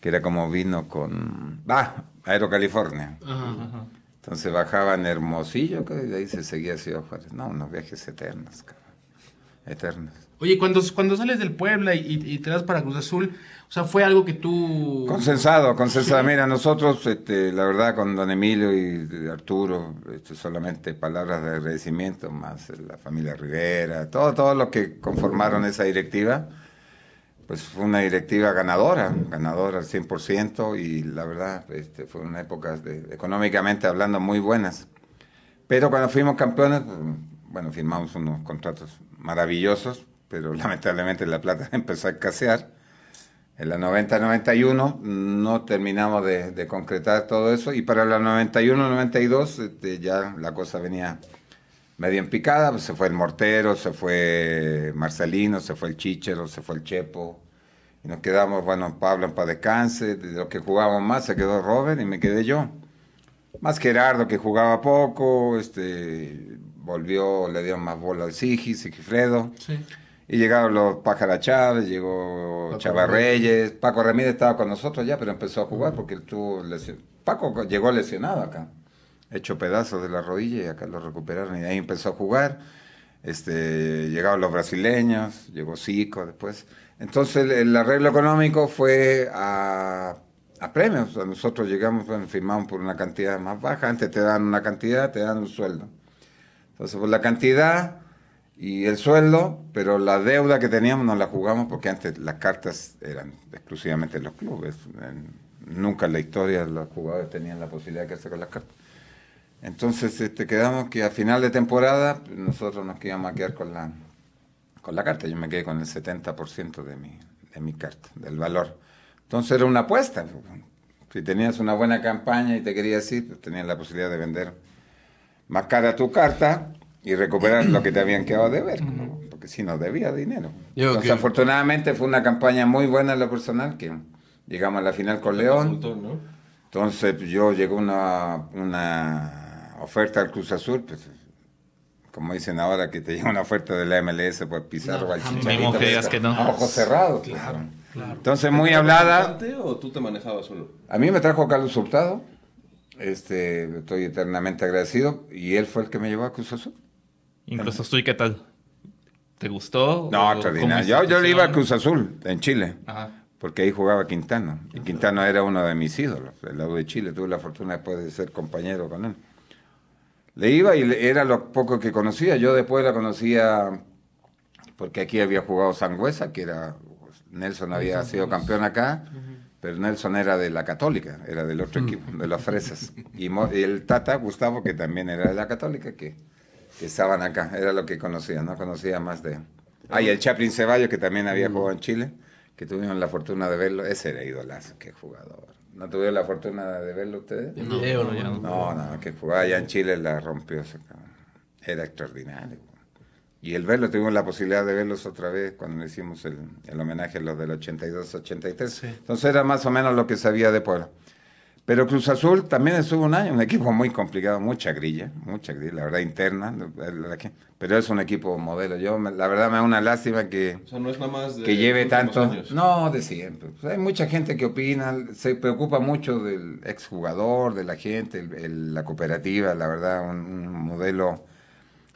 que era como vino con. Va, Aero California. Ajá. Entonces bajaba en Hermosillo, y de ahí se seguía Ciudad Juárez. No, unos viajes eternos, cabrón. Eternos. Oye, cuando, cuando sales del Puebla y- y te das para Cruz Azul, o sea, fue algo que tú... Consensado, consensado. Mira, nosotros, este, la verdad, con don Emilio y Arturo, este, solamente palabras de agradecimiento, más la familia Rivera, todo, todo lo que conformaron esa directiva, pues fue una directiva ganadora, ganadora al 100%, y la verdad, este, fue una época, económicamente hablando, muy buenas. Pero cuando fuimos campeones, bueno, firmamos unos contratos maravillosos, pero lamentablemente la plata empezó a escasear. En la 90-91 no terminamos de, concretar todo eso y para la 91-92 este, ya la cosa venía medio en picada, pues se fue el Mortero, se fue Marcelino, se fue el Chichero, se fue el Chepo y nos quedamos, bueno, Pablo en paz descanse, de los que jugábamos más se quedó Robert y me quedé yo. Más Gerardo que jugaba poco, este, volvió, le dio más bola al Sigi, Sigifredo. Sí. Y llegaron los Pájara Chávez, llegó Paco Chava Reyes. Paco Ramírez estaba con nosotros ya, pero empezó a jugar porque tuvo lesión. Paco llegó lesionado acá, hecho pedazos de la rodilla y acá lo recuperaron y ahí empezó a jugar. Este, llegaron los brasileños, llegó Zico después. Entonces el, el arreglo económico fue a, a premios. Nosotros llegamos, bueno, firmamos por una cantidad más baja. Antes te dan una cantidad, te dan un sueldo. Entonces por la cantidad y el sueldo, pero la deuda que teníamos no la jugamos porque antes las cartas eran exclusivamente en los clubes. Nunca en la historia los jugadores tenían la posibilidad de quedarse con las cartas. Entonces este, quedamos que a final de temporada nosotros nos íbamos a quedar con la, con la carta. Yo me quedé con el 70% de mi, de mi carta, del valor. Entonces era una apuesta. Si tenías una buena campaña y te querías ir, pues tenías la posibilidad de vender más cara tu carta y recuperar lo que te habían quedado de ver, porque si no debía dinero. Yo Entonces, que- afortunadamente fue una campaña muy buena en lo personal, que llegamos a la final con León. ¿no? Entonces yo llegó una, una oferta al Cruz Azul, pues, como dicen ahora que te llega una oferta de la MLS por Pizarro o al. Chicharito, pues, digas que no. a ojos cerrados. Claro, Entonces muy hablada. ¿Representante ¿O tú te manejabas solo? A mí me trajo Carlos Hurtado, este, estoy eternamente agradecido, y él fue el que me llevó a Cruz Azul. Incluso ¿y qué tal? ¿Te gustó? No, ¿O extraordinario. Yo, yo le iba a? Cruz Azul, en Chile, Ajá. porque ahí jugaba Quintano. Y Quintano era uno de mis ídolos, del lado de Chile. Tuve la fortuna después de ser compañero con él. Le iba y era lo poco que conocía. Yo después la conocía porque aquí había jugado Sangüesa, que era. Nelson había sido campeón acá, pero Nelson era de la Católica, era del otro equipo, de los Fresas. Y el Tata, Gustavo, que también era de la Católica, que, que estaban acá, era lo que conocía, no conocía más de. Ah, y el Chaplin Ceballos, que también había jugado en Chile, que tuvieron la fortuna de verlo, ese era idolazo, qué jugador. ¿No tuvieron la fortuna de verlo ustedes? ¿no? ya no. No, no, que jugaba allá en Chile la rompió. Era extraordinario. Y el verlo, tuvimos la posibilidad de verlos otra vez cuando le hicimos el, el homenaje a los del 82-83. Entonces era más o menos lo que sabía de Puebla. Pero Cruz Azul también estuvo un año, un equipo muy complicado, mucha grilla, mucha grilla, la verdad interna, pero es un equipo modelo. Yo, la verdad, me da una lástima que, O sea, no es nada más de que lleve tanto. años. No, de siempre. Pues hay mucha gente que opina, se preocupa mucho del exjugador, de la gente, el- el- la cooperativa, la verdad, un, un modelo.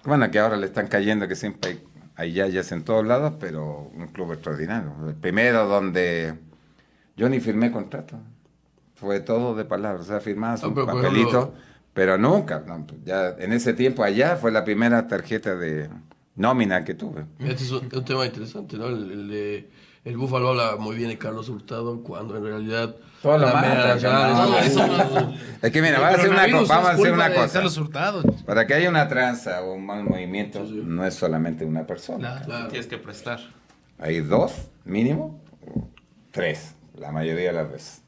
Bueno, que ahora le están cayendo, que siempre hay, hay yayas en todos lados, pero un club extraordinario. El primero donde yo ni firmé contrato. Fue todo de palabras, o sea, firmabas Ah, un pero, papelito, pero nunca. no, pues ya en ese tiempo allá fue la primera tarjeta de nómina que tuve. Este es un, un tema interesante, ¿no? El, el de- el Búfalo habla muy bien de Carlos Hurtado, cuando en realidad Todo lo no, es- eso no- Es que mira, vamos a hacer una, vamos a hacer una cosa. Carlos Hurtado. Para que haya una tranza o un mal movimiento, no es solamente una persona. Claro. Claro. Tienes que prestar. Hay dos, mínimo, tres, la mayoría de las veces.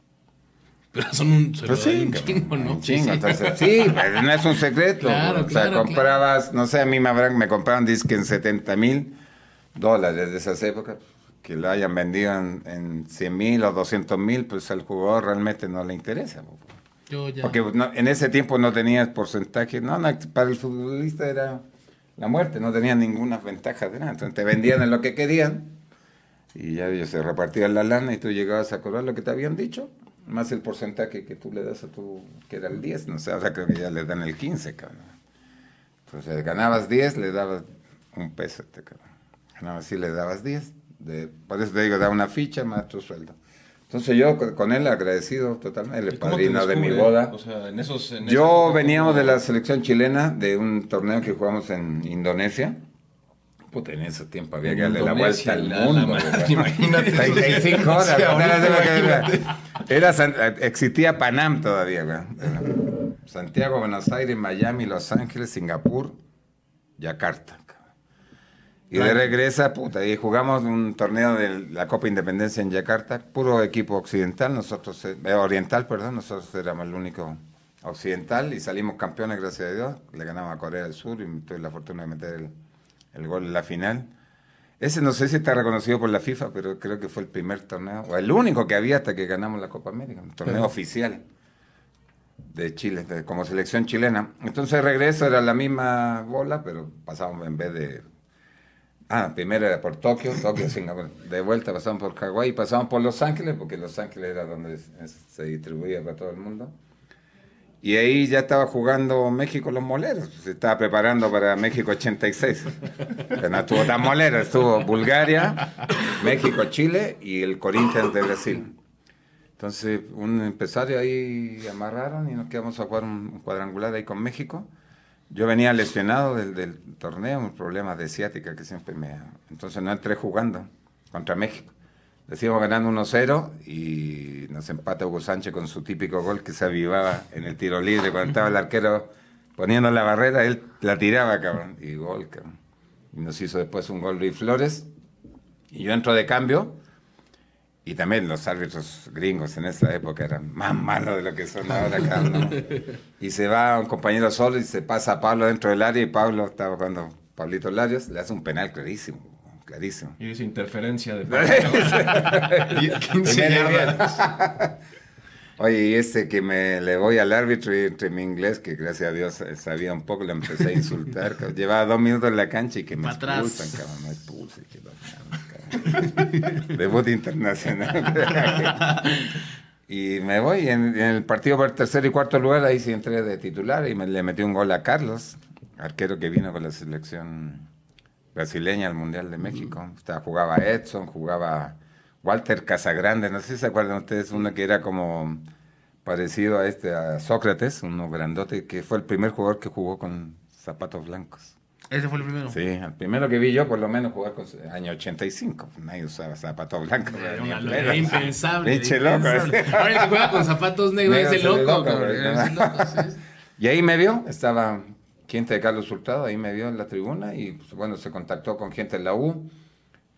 Pero son un, Pues sí, un chingo, ¿no? un chingo, Sí, sí. entonces, sí, pero no es un secreto. Claro, o sea, claro, comprabas, no sé, a mí me, habrán, me compraron disque en 70 mil dólares de esas épocas, que lo hayan vendido en, en 100 mil o 200 mil, pues al jugador realmente no le interesa. po. Yo ya. Porque no- en ese tiempo no tenías porcentaje, no, no, para el futbolista era la muerte, no tenían ninguna ventaja de nada. Entonces te vendían en lo que querían y ya ellos se repartían la lana y tú llegabas a cobrar lo que te habían dicho, más el porcentaje que tú le das a tu, que era el 10, no sé, ahora creo que ya le dan el 15, cabrón. Entonces ganabas 10, le dabas un peso, este cabrón. Ganabas sí, le dabas 10. De, por eso te digo, da una ficha más tu sueldo. Entonces yo con- él agradecido totalmente, el ¿Y cómo te padrino de mi boda. O sea, en esos... en Yo esos- veníamos de la selección chilena, de un torneo que jugamos en Indonesia. Puta, en ese tiempo había que darle la vuelta al mundo. imagínate. 35 horas. Sí, ahorita ¿verdad? Era- existía Panam todavía. Santiago, Buenos Aires, Miami, Los Ángeles, Singapur, Yakarta. Y de regresa, puta, y jugamos un torneo de la Copa Independencia en Yakarta, puro equipo occidental, nosotros, eh, eh, oriental, perdón, nosotros éramos el único occidental y salimos campeones, gracias a Dios, le ganamos a Corea del Sur y tuve la fortuna de meter el, el gol en la final. Ese no sé si está reconocido por la FIFA, pero creo que fue el primer torneo, o el único que había hasta que ganamos la Copa América, un torneo oficial de Chile, de- como selección chilena. Entonces regreso, era la misma bola, pero pasamos en vez de... Ah, primero era por Tokio, Tokio, Singapur. De vuelta pasamos por Hawái y pasamos por Los Ángeles, porque Los Ángeles era donde se distribuía para todo el mundo. Y ahí ya estaba jugando México los moleros. Se estaba preparando para México 86. Pero no estuvo tan molero. Estuvo Bulgaria, México, Chile y el Corinthians de Brasil. Entonces, un empresario ahí amarraron y nos quedamos a jugar un, cuadrangular ahí con México. yo venía lesionado del, del torneo, un problema de ciática que siempre me... Entonces no entré jugando contra México. Decíamos ganando 1-0 y nos empata Hugo Sánchez con su típico gol que se avivaba en el tiro libre. Cuando estaba el arquero poniendo la barrera, él la tiraba, cabrón. Y gol, cabrón. Y nos hizo después un gol Luis Flores. Y yo entro de cambio. Y también los árbitros gringos en esa época eran más malos de lo que son ahora, cabrón. Y se va un compañero solo y se pasa a Pablo dentro del área. Y Pablo estaba jugando Pablito Larios, le hace un penal clarísimo. Clarísimo. Y esa interferencia de... Y 15 viene yardas. bien. Oye, y ese que me le voy al árbitro y entre mi inglés, que gracias a Dios eh, sabía un poco, le empecé a insultar. cabrón. Llevaba dos minutos en la cancha y que me atrás. expulsan, cabrón, me expulsan. que no mames, cabrón. Debut internacional. y me voy en, en el partido por tercer y cuarto lugar, ahí sí entré de titular y me, le metí un gol a Carlos, arquero que vino con la selección brasileña al Mundial de México. Estaba, jugaba Edson, jugaba Walter Casagrande, no sé si se acuerdan ustedes, uno que era como parecido a este, a Sócrates, uno grandote, que fue el primer jugador que jugó con zapatos blancos. Ese fue el primero. Sí, el primero que vi yo, por lo menos, jugar con año 85. Nadie usaba zapatos blancos. Era una impensable. Pinche loco. Ahora el que juega con zapatos negros Negro es el loco. Y ahí me vio, estaba gente de Carlos Hurtado, ahí me vio en la tribuna y pues, bueno, se contactó con gente de la U.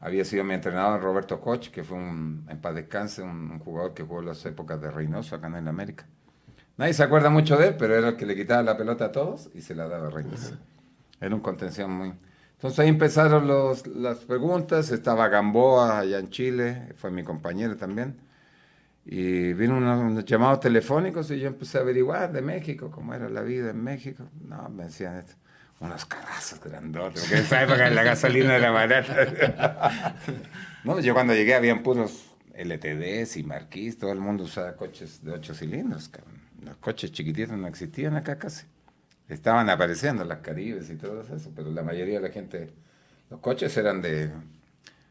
Había sido mi entrenador Roberto Koch, que fue un, en paz descanse, un, un jugador que jugó en las épocas de Reynoso acá en América. Nadie se acuerda mucho de él, pero era el que le quitaba la pelota a todos y se la daba a Reynoso. Era un contención muy... Entonces ahí empezaron los, las preguntas, estaba Gamboa allá en Chile, fue mi compañero también. Y vino unos, llamados telefónicos y yo empecé a averiguar de México, cómo era la vida en México. No, me decían esto. Unos carrazos grandotes, porque en esa época la gasolina era barata. no, yo cuando llegué habían puros LTDs y Marquis, todo el mundo usaba coches de ocho cilindros. Los coches chiquititos no existían acá casi. Estaban apareciendo las Caribes y todo eso, pero la mayoría de la gente, los coches eran de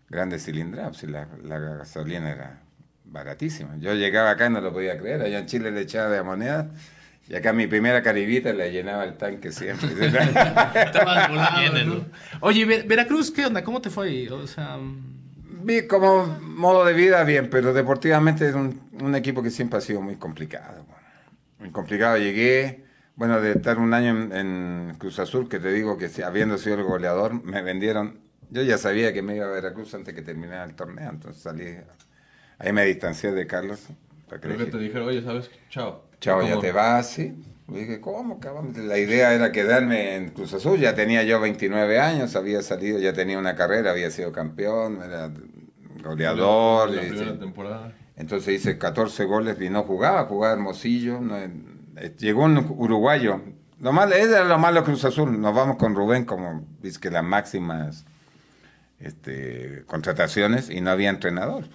grandes cilindrados y la gasolina era baratísima. Yo llegaba acá y no lo podía creer, allá en Chile le echaba de moneda y acá mi primera caribita le llenaba el tanque siempre. Volado, Vienen, ¿no? Oye, Ver- Veracruz, ¿qué onda? ¿Cómo te fue ahí? O sea, Vi como modo de vida bien, pero deportivamente es un, un equipo que siempre ha sido muy complicado. Muy complicado. Llegué, bueno, de estar un año en, en Cruz Azul, que te digo que habiendo sido el goleador, me vendieron. Yo ya sabía que me iba a Veracruz antes que terminara el torneo, entonces salí. Ahí me distancié de Carlos. Creo que te dijeron, oye, ¿sabes? Chao. Chao, ya te vas, sí. Y dije, ¿cómo, cabrón? La idea era quedarme en Cruz Azul. Ya tenía yo 29 años, había salido, ya tenía una carrera, había sido campeón, era goleador. La y- primera temporada. Entonces hice 14 goles y no jugaba, jugaba Hermosillo. no, llegó un uruguayo. Lo malo, era lo malo Cruz Azul. Nos vamos con Rubén como, dice que las máximas este, contrataciones y no había entrenador.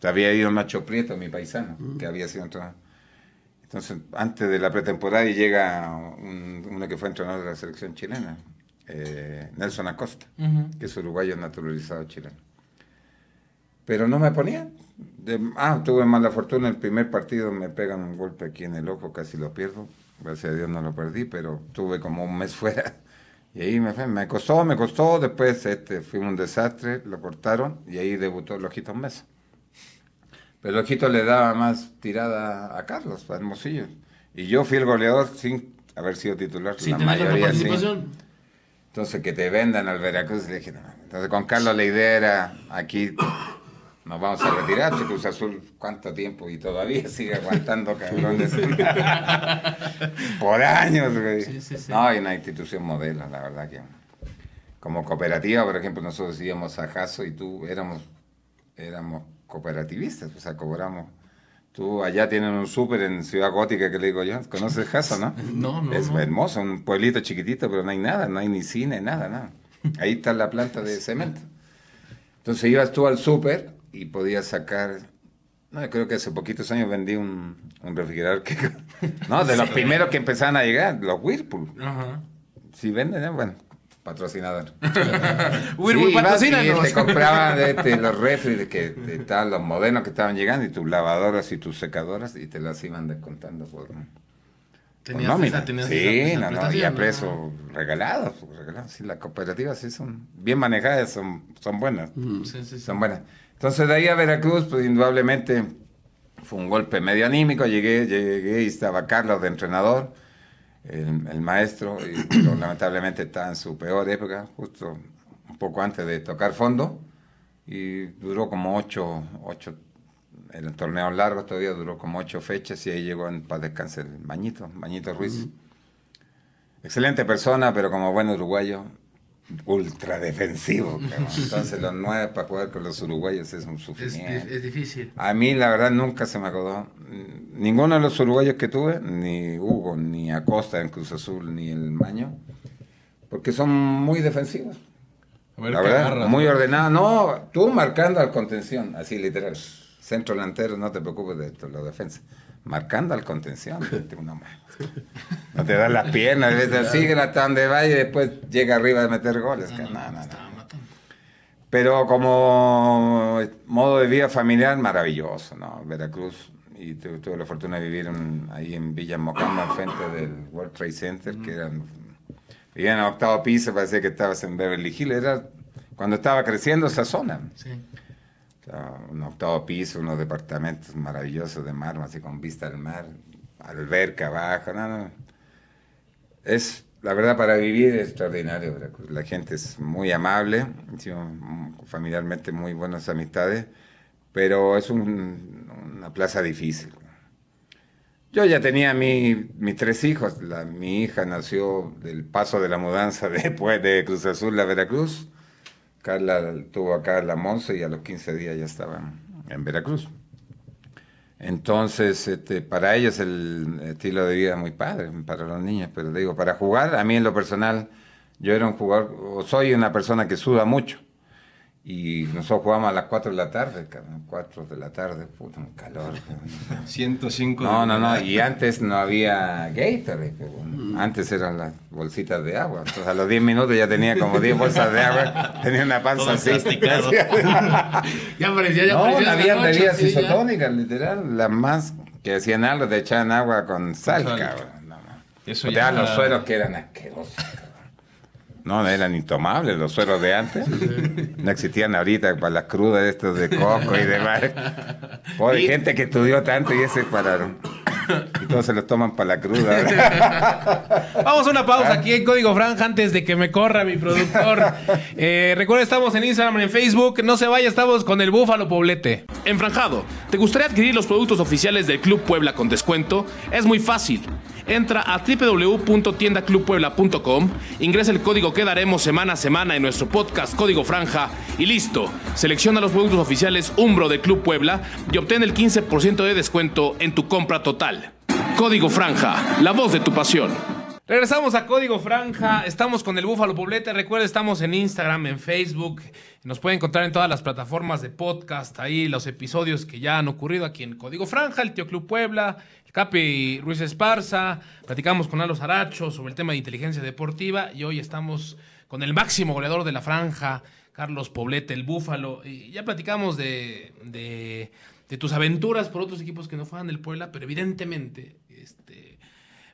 Se había ido Macho Prieto, mi paisano, que había sido entrenador. Entonces, antes de la pretemporada y llega un- uno que fue entrenador de la selección chilena, eh, Nelson Acosta, que es uruguayo naturalizado chileno. Pero no me ponían. De- ah, tuve mala fortuna. El primer partido me pegan un golpe aquí en el ojo, casi lo pierdo. Gracias a Dios no lo perdí, pero tuve como un mes fuera. Y ahí me, fue, me costó, me costó. Después este, fue un desastre, lo cortaron y ahí debutó el Ojito Mesa. Pero Ojito le daba más tirada a Carlos, a Hermosillo. Y yo fui el goleador sin haber sido titular. sin la mayoría sí. participación. Entonces, que te vendan al Veracruz, le dije, no. Entonces, con Carlos la idea era, aquí nos vamos a retirar, Cruz Azul, ¿cuánto tiempo? Y todavía sigue aguantando, cabrones. Por años, güey. Sí, sí, sí. No, hay una institución modelo, la verdad que... Como cooperativa, por ejemplo, nosotros íbamos a Jaso y tú éramos, éramos cooperativistas, o sea, cobramos... Tú allá tienen un súper en Ciudad Gótica que le digo yo, ¿conoces Jaso, no? No, no, Es no. hermoso, un pueblito chiquitito, pero no hay nada, no hay ni cine, nada, nada. Ahí está la planta de cemento. Entonces ibas tú al súper y podías sacar, no, yo creo que hace poquitos años vendí un, un refrigerador que, no, de los primeros que empezaban a llegar, los Whirlpool. Ajá. Si venden, eh, bueno, patrocinador. Whirlpool, Sí, ibas patrocínanos. Y te compraban de, este, los refri de que de, los modernos que estaban llegando y tus lavadoras y tus secadoras y te las iban descontando por... Tenías nómina. esa- tenías sí, esa- esa no, no, y a ¿no? precio regalado, pues, regalado. Sí, las cooperativas sí son bien manejadas, son, son buenas. Sí, sí, sí. Son buenas. Entonces de ahí a Veracruz, pues indudablemente fue un golpe medio anímico. Llegué, llegué y estaba Carlos de entrenador, el, el maestro, y lamentablemente estaba en su peor época, justo un poco antes de tocar fondo. Y duró como ocho, ocho, el torneo largo todavía duró como ocho fechas y ahí llegó en paz descanse el Mañito, Mañito Ruiz. Excelente persona, pero como buen uruguayo, ultra defensivo. cabrón. Entonces los nueve para jugar con los uruguayos es un sufrimiento. es difícil. A mí la verdad nunca se me acordó. Ninguno de los uruguayos que tuve, ni Hugo, ni Acosta en Cruz Azul, ni el Maño, porque son muy defensivos. A ver La qué verdad, agarras, muy ordenado. No, tú marcando al contención, así literal. Centro delantero, no te preocupes de esto, la defensa. Marcando al contención. No te das las piernas, ves, sigue hasta donde va y después llega arriba de meter goles. no, no, no. Pero como modo de vida familiar, maravilloso, ¿no? Veracruz. Y tu- tuve la fortuna de vivir en- ahí en Villa Mocamba, enfrente del World Trade Center, que eran... Vivía en el octavo piso, parecía que estabas en Beverly Hills. Era cuando estaba creciendo esa zona. Sí. Un octavo piso, unos departamentos maravillosos de mármol, así con vista al mar, alberca abajo, no, no. Es, la verdad, para vivir es extraordinario. La gente es muy amable, familiarmente muy buenas amistades, pero es un- una plaza difícil. Yo ya tenía mi, mis tres hijos. La, mi hija nació del paso de la mudanza después de Cruz Azul a Veracruz. Carla tuvo acá la Monza y a los 15 días ya estaba en- en Veracruz. Entonces, este, para ellos el estilo de vida es muy padre, para los niños, pero digo, para jugar, a mí en lo personal, yo era un jugador, o soy una persona que suda mucho. Y nosotros jugamos a las 4 de la tarde, cabrón, 4 de la tarde, puta, un calor. cabrón. 105 No, no, no, y antes no había Gatorade, pero bueno, antes eran las bolsitas de agua. Entonces a los 10 minutos ya tenía como 10 bolsas de agua, tenía una panza Todo así. Ya parecía, ya No, parecía había la noche, bebidas isotónicas, literal, las más que hacían algo, te echaban agua con sal, cabrón. No, no. Eso ya- los sueros que eran asquerosos, cabrón. No, no eran intomables los sueros de antes. No existían ahorita para las crudas estos de coco y demás. Pobre gente que estudió tanto y ese es para... Y todos se los toman para la cruda. Vamos a una pausa aquí en Código Franja antes de que me corra mi productor. Eh, recuerda, estamos en Instagram, en Facebook. No se vaya, estamos con el Búfalo Poblete. Enfranjado, ¿te gustaría adquirir los productos oficiales del Club Puebla con descuento? Es muy fácil. Entra a www.tiendaclubpuebla.com, ingresa el código que daremos semana a semana en nuestro podcast Código Franja y listo. Selecciona los productos oficiales Umbro del Club Puebla y obtén el 15% de descuento en tu compra total. Código Franja, la voz de tu pasión. Regresamos a Código Franja. Estamos con el Búfalo Poblete. Recuerda, estamos en Instagram, en Facebook. Nos pueden encontrar en todas las plataformas de podcast. Ahí los episodios que ya han ocurrido aquí en Código Franja, el Tío Club Puebla, Capi Ruiz Esparza. Platicamos con Alos Aracho sobre el tema de inteligencia deportiva. Y hoy estamos con el máximo goleador de la franja, Carlos Poblete, el Búfalo. Y ya platicamos de, de, de tus aventuras por otros equipos que no fueran del Puebla, pero evidentemente, este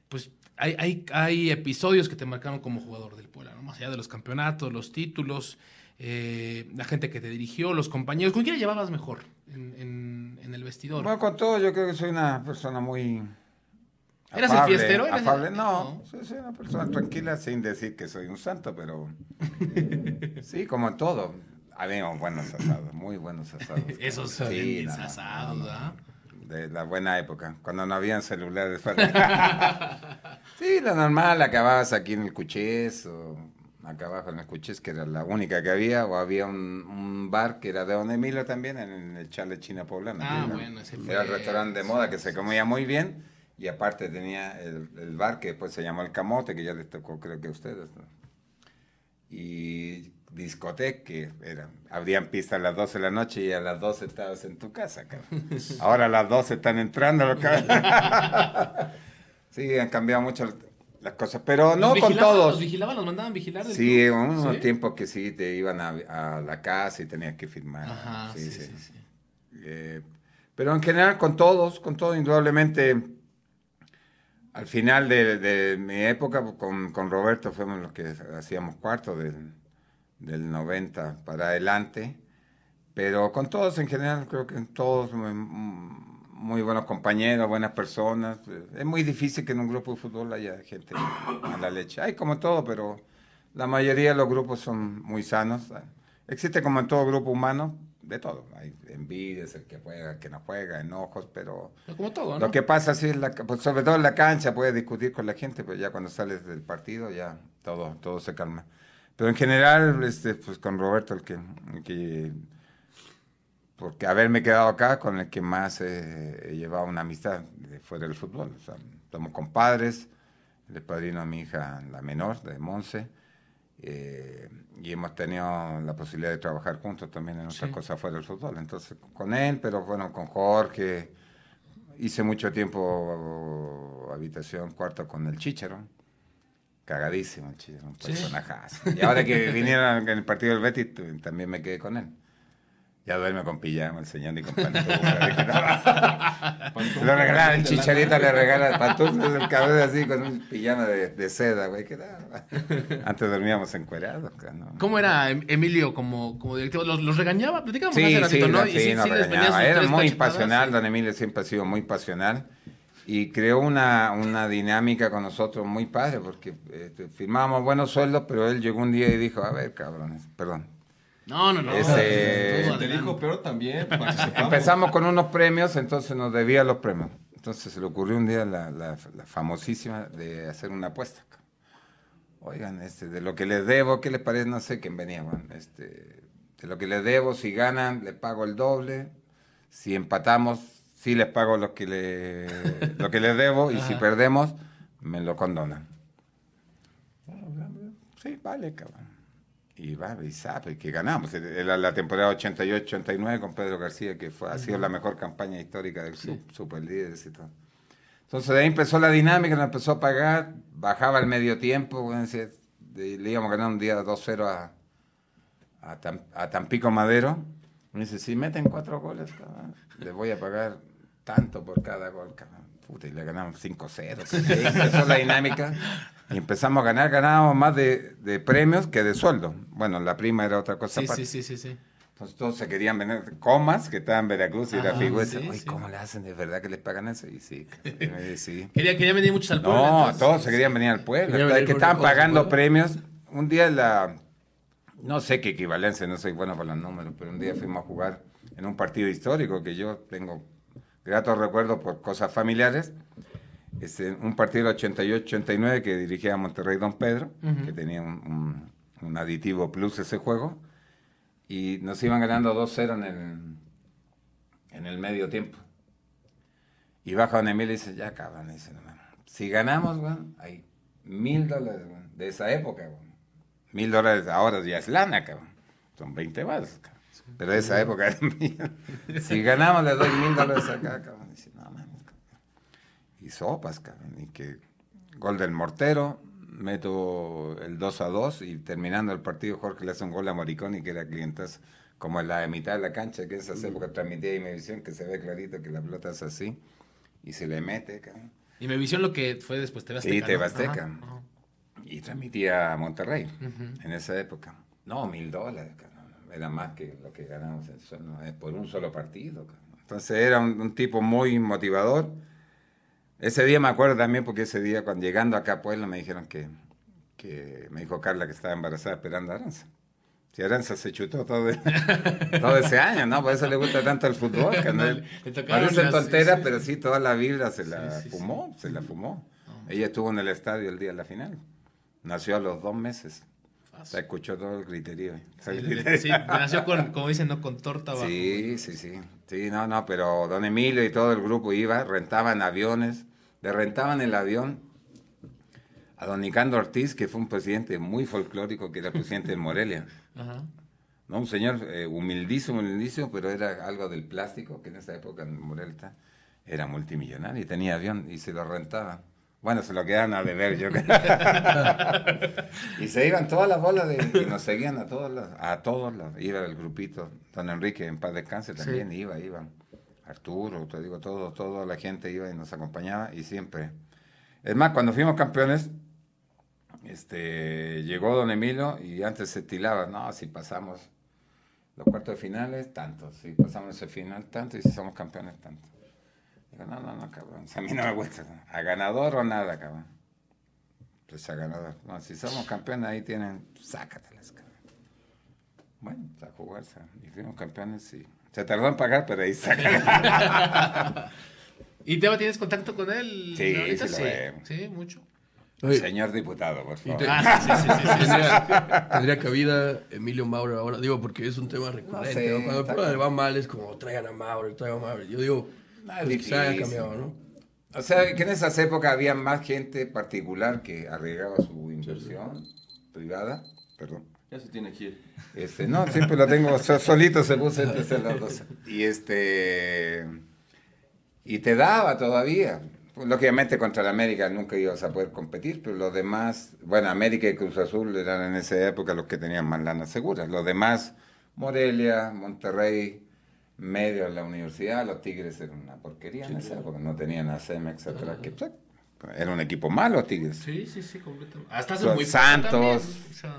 pues hay, hay, hay episodios que te marcaron como jugador del Puebla, ¿no? Más allá de los campeonatos, los títulos, eh, la gente que te dirigió, los compañeros. ¿Con quién llevabas mejor en, en- en el vestidor? Bueno, con todo, yo creo que soy una persona muy. ¿Eras el fiestero? ¿Eras el- Afable. No, No. soy, soy una persona tranquila sin decir que soy un santo, pero. sí, como en todo. Habíamos buenos asados, muy buenos asados. Esos Sí, sí, no, asados. ¿verdad? De la buena época, cuando no habían celulares. sí, lo normal, acababas aquí en el Cuchés o acá abajo en el Cuchés, que era la única que había, o había un, un bar que era de Don Emilio también, en el Chale China Poblana. Ah, bueno, ese Era el fue- restaurante de moda que se comía muy bien y aparte tenía el, el bar que después se llamó El Camote, que ya les tocó creo que a ustedes. ¿no? Y discoteca, que era, abrían pista a las 12 de la noche y a las 12 estabas en tu casa. cabrón. Ahora a las 12 están entrando. cabrones. sí, han cambiado mucho las cosas, pero no ¿Los con todos. ¿Los vigilaban? ¿Los mandaban vigilar? Sí, unos ¿Sí? tiempos que sí te iban a, a la casa y tenías que firmar. Ajá, sí, sí, sí. Eh, pero en general con todos, con todos indudablemente al final de, de mi época con, con Roberto fuimos los que hacíamos cuarto del, del 90 para adelante, pero con todos en general, creo que todos muy, buenos compañeros, buenas personas. Es muy difícil que en un grupo de fútbol haya gente a la leche. Hay como todo, pero la mayoría de los grupos son muy sanos. Existe como en todo grupo humano, de todo. Hay envidias, el que juega, el que no juega, enojos, pero... Como todo, ¿no? Lo que pasa, sí, la, pues, sobre todo en la cancha, puedes discutir con la gente, pero ya cuando sales del partido ya todo, todo se calma. Pero en general, este, pues con Roberto, el que, el que porque haberme quedado acá con el que más he, he llevado una amistad fuera del fútbol. O sea, somos compadres, el padrino de mi hija, la menor, de Monse, eh, y hemos tenido la posibilidad de trabajar juntos también en otras Sí. cosas fuera del fútbol. Entonces, con él, pero bueno, con Jorge, hice mucho tiempo habitación cuarto con el Chichero. Cagadísimo el Chichero, un personajazo. Y ahora que vinieron en el partido del Betis, también me quedé con él. Ya duerme con pijama el señor ni con pantuflas. Lo regalaron, el chicharito le regala pantuflas el cabrón así con un pijama de, de seda, güey. ¿qué tal? Antes dormíamos encuerados. ¿no? ¿Cómo era Em- Emilio como, como directivo? ¿Los, los regañaba? Platicamos Sí, hace sí, ratito, ¿no? la- Y sí, nos regañaba. Era muy pasional, don Emilio siempre ha sido muy pasional y creó una, una dinámica con nosotros muy padre porque este, firmábamos buenos sueldos, pero él llegó un día y dijo, a ver, cabrones, perdón. No, no, no. Todo Te dijo, pero también. Empezamos con unos premios, entonces nos debía los premios. Entonces se le ocurrió un día la, la- la famosísima de hacer una apuesta. Oigan, este, de lo que les debo, ¿qué les parece? No sé quién venía, bueno, este, de lo que les debo, si ganan, les pago el doble. Si empatamos, sí les pago lo que, le, lo que les debo. Y si perdemos, me lo condonan. Sí, vale, cabrón. Y va, y sabe que ganamos. Era la temporada 88-89 con Pedro García, que fue, ha sido la mejor campaña histórica del club, superlíderes y todo. Entonces de ahí empezó la dinámica, nos empezó a pagar, bajaba el medio tiempo, le íbamos a ganar un día 2-0 a, a, Tam- a Tampico Madero. Me dice, si meten cuatro goles, cabrón, les voy a pagar tanto por cada gol, cabrón. Puta, y le ganamos 5-0. Y ahí empezó la dinámica y empezamos a ganar, ganábamos más de, de premios que de sueldo. Bueno, la prima era otra cosa Sí, aparte. sí, sí, sí, sí. Entonces todos se querían vender. Comas, que estaban en Veracruz y la Ah, figura. sí, Oye, sí. ¿cómo le hacen? ¿De verdad que les pagan eso? Y sí, sí. Quería, quería venir muchos al pueblo. No, entonces. todos se querían venir al pueblo. Querían venir que estaban pagando premios. Un día la... No sé qué equivalencia, no soy bueno para los números, pero un día fuimos a jugar en un partido histórico que yo tengo gratos recuerdos por cosas familiares. Este, un partido del 88-89 que dirigía a Monterrey Don Pedro, que tenía un, un- un aditivo plus ese juego, y nos iban ganando 2-0 en el, en el medio tiempo. Y baja Don Emilio y dice, ya cabrón, dice, no, mames, si ganamos, weón, hay mil dólares, weón, de esa época, weón. Mil dólares ahora ya es lana, cabrón. Son 20 más, cabrón. Pero de esa época. Si ganamos, le doy mil dólares acá. Dice, cabrón. Y sopas, cabrón. Y que gol del mortero, meto el 2 a 2 y terminando el partido Jorge le hace un gol a Moriconi que era clientas como en la mitad de la cancha, que en esas épocas transmitía Imevisión, que se ve clarito que la pelota es así y se le mete, cabrón. Y me visión lo que fue después TV Azteca. Sí, ¿no? TV Azteca. Ajá, ajá. Y transmitía a Monterrey en esa época. No, mil dólares, cabrón. Era más que lo que ganamos en eh, por un solo partido. cabrón. Entonces era un, un tipo muy motivador. Ese día me acuerdo también porque ese día cuando llegando acá a Puebla me dijeron que, que me dijo Carla que estaba embarazada esperando a Aranza. Si Aranza se chutó todo, el- todo ese año, ¿no? Por eso le gusta tanto el fútbol. que no- Parece tontera, sí, sí, pero sí, toda la vibra se la Sí, fumó, se la fumó. Ella estuvo en el estadio el día de la final. Nació a los dos meses. Se escuchó todo el griterío. Sí, le- sí, nació con, como dicen, ¿no? Con torta abajo. Sí, sí, sí. Sí, no, no, pero don Emilio y todo el grupo iba, rentaban aviones, le rentaban el avión a don Nicandro Ortiz, que fue un presidente muy folclórico, que era presidente de Morelia. Ajá. ¿no? Un señor eh, humildísimo, humildísimo, pero era algo del plástico, que en esa época en Morelia era multimillonario y tenía avión y se lo rentaba. Bueno, se lo quedaban a beber, yo creo. y se iban todas las bolas de, y nos seguían a todos los, a todos los, iba el grupito, don Enrique en paz descanse también, iba, iban. Arturo, te digo, todo, toda la gente iba y nos acompañaba y siempre Es más, cuando fuimos campeones, este, llegó don Emilio y antes se estilaba, no, si pasamos los cuartos de finales, tanto, si pasamos ese final, tanto, y si somos campeones, tanto. Digo, no, no, no, cabrón, a mí no me gusta, a ganador o nada, cabrón. Pues a ganador. No, si somos campeones, ahí tienen, sácatelas, cabrón. Bueno, pues a jugarse. Y fuimos campeones y se tardó en pagar, pero ahí saca. ¿Y Teba tienes contacto con él? Sí, ahorita? sí lo veo. Sí, mucho. Oye, Señor diputado, por favor. te- Ah, sí, sí, sí, sí, sí. tendría, tendría cabida Emilio Maurer ahora, digo, porque es un tema recurrente. sé, ¿no? Cuando el está va mal es como traigan a Maurer, traigan a Maurer. Yo digo, No, es pues, difícil. cambiado, ¿no? O sea, que en esas épocas había más gente particular que arriesgaba su inversión privada. Perdón. Ya se tiene que ir. Este, no, siempre lo tengo so- solito, se puso entre los dos. Y este. Y te daba todavía. Pues, lógicamente contra la América nunca ibas a poder competir, pero los demás, bueno, América y Cruz Azul eran en esa época los que tenían más lana seguras. Los demás, Morelia, Monterrey, medio en la universidad, los Tigres eran una porquería en esa época, no tenían a Cemex atrás, que, pues, era un equipo malo, Tigres. Sí, sí, sí, completamente. Hasta hace muy poco Santos. también, o sea,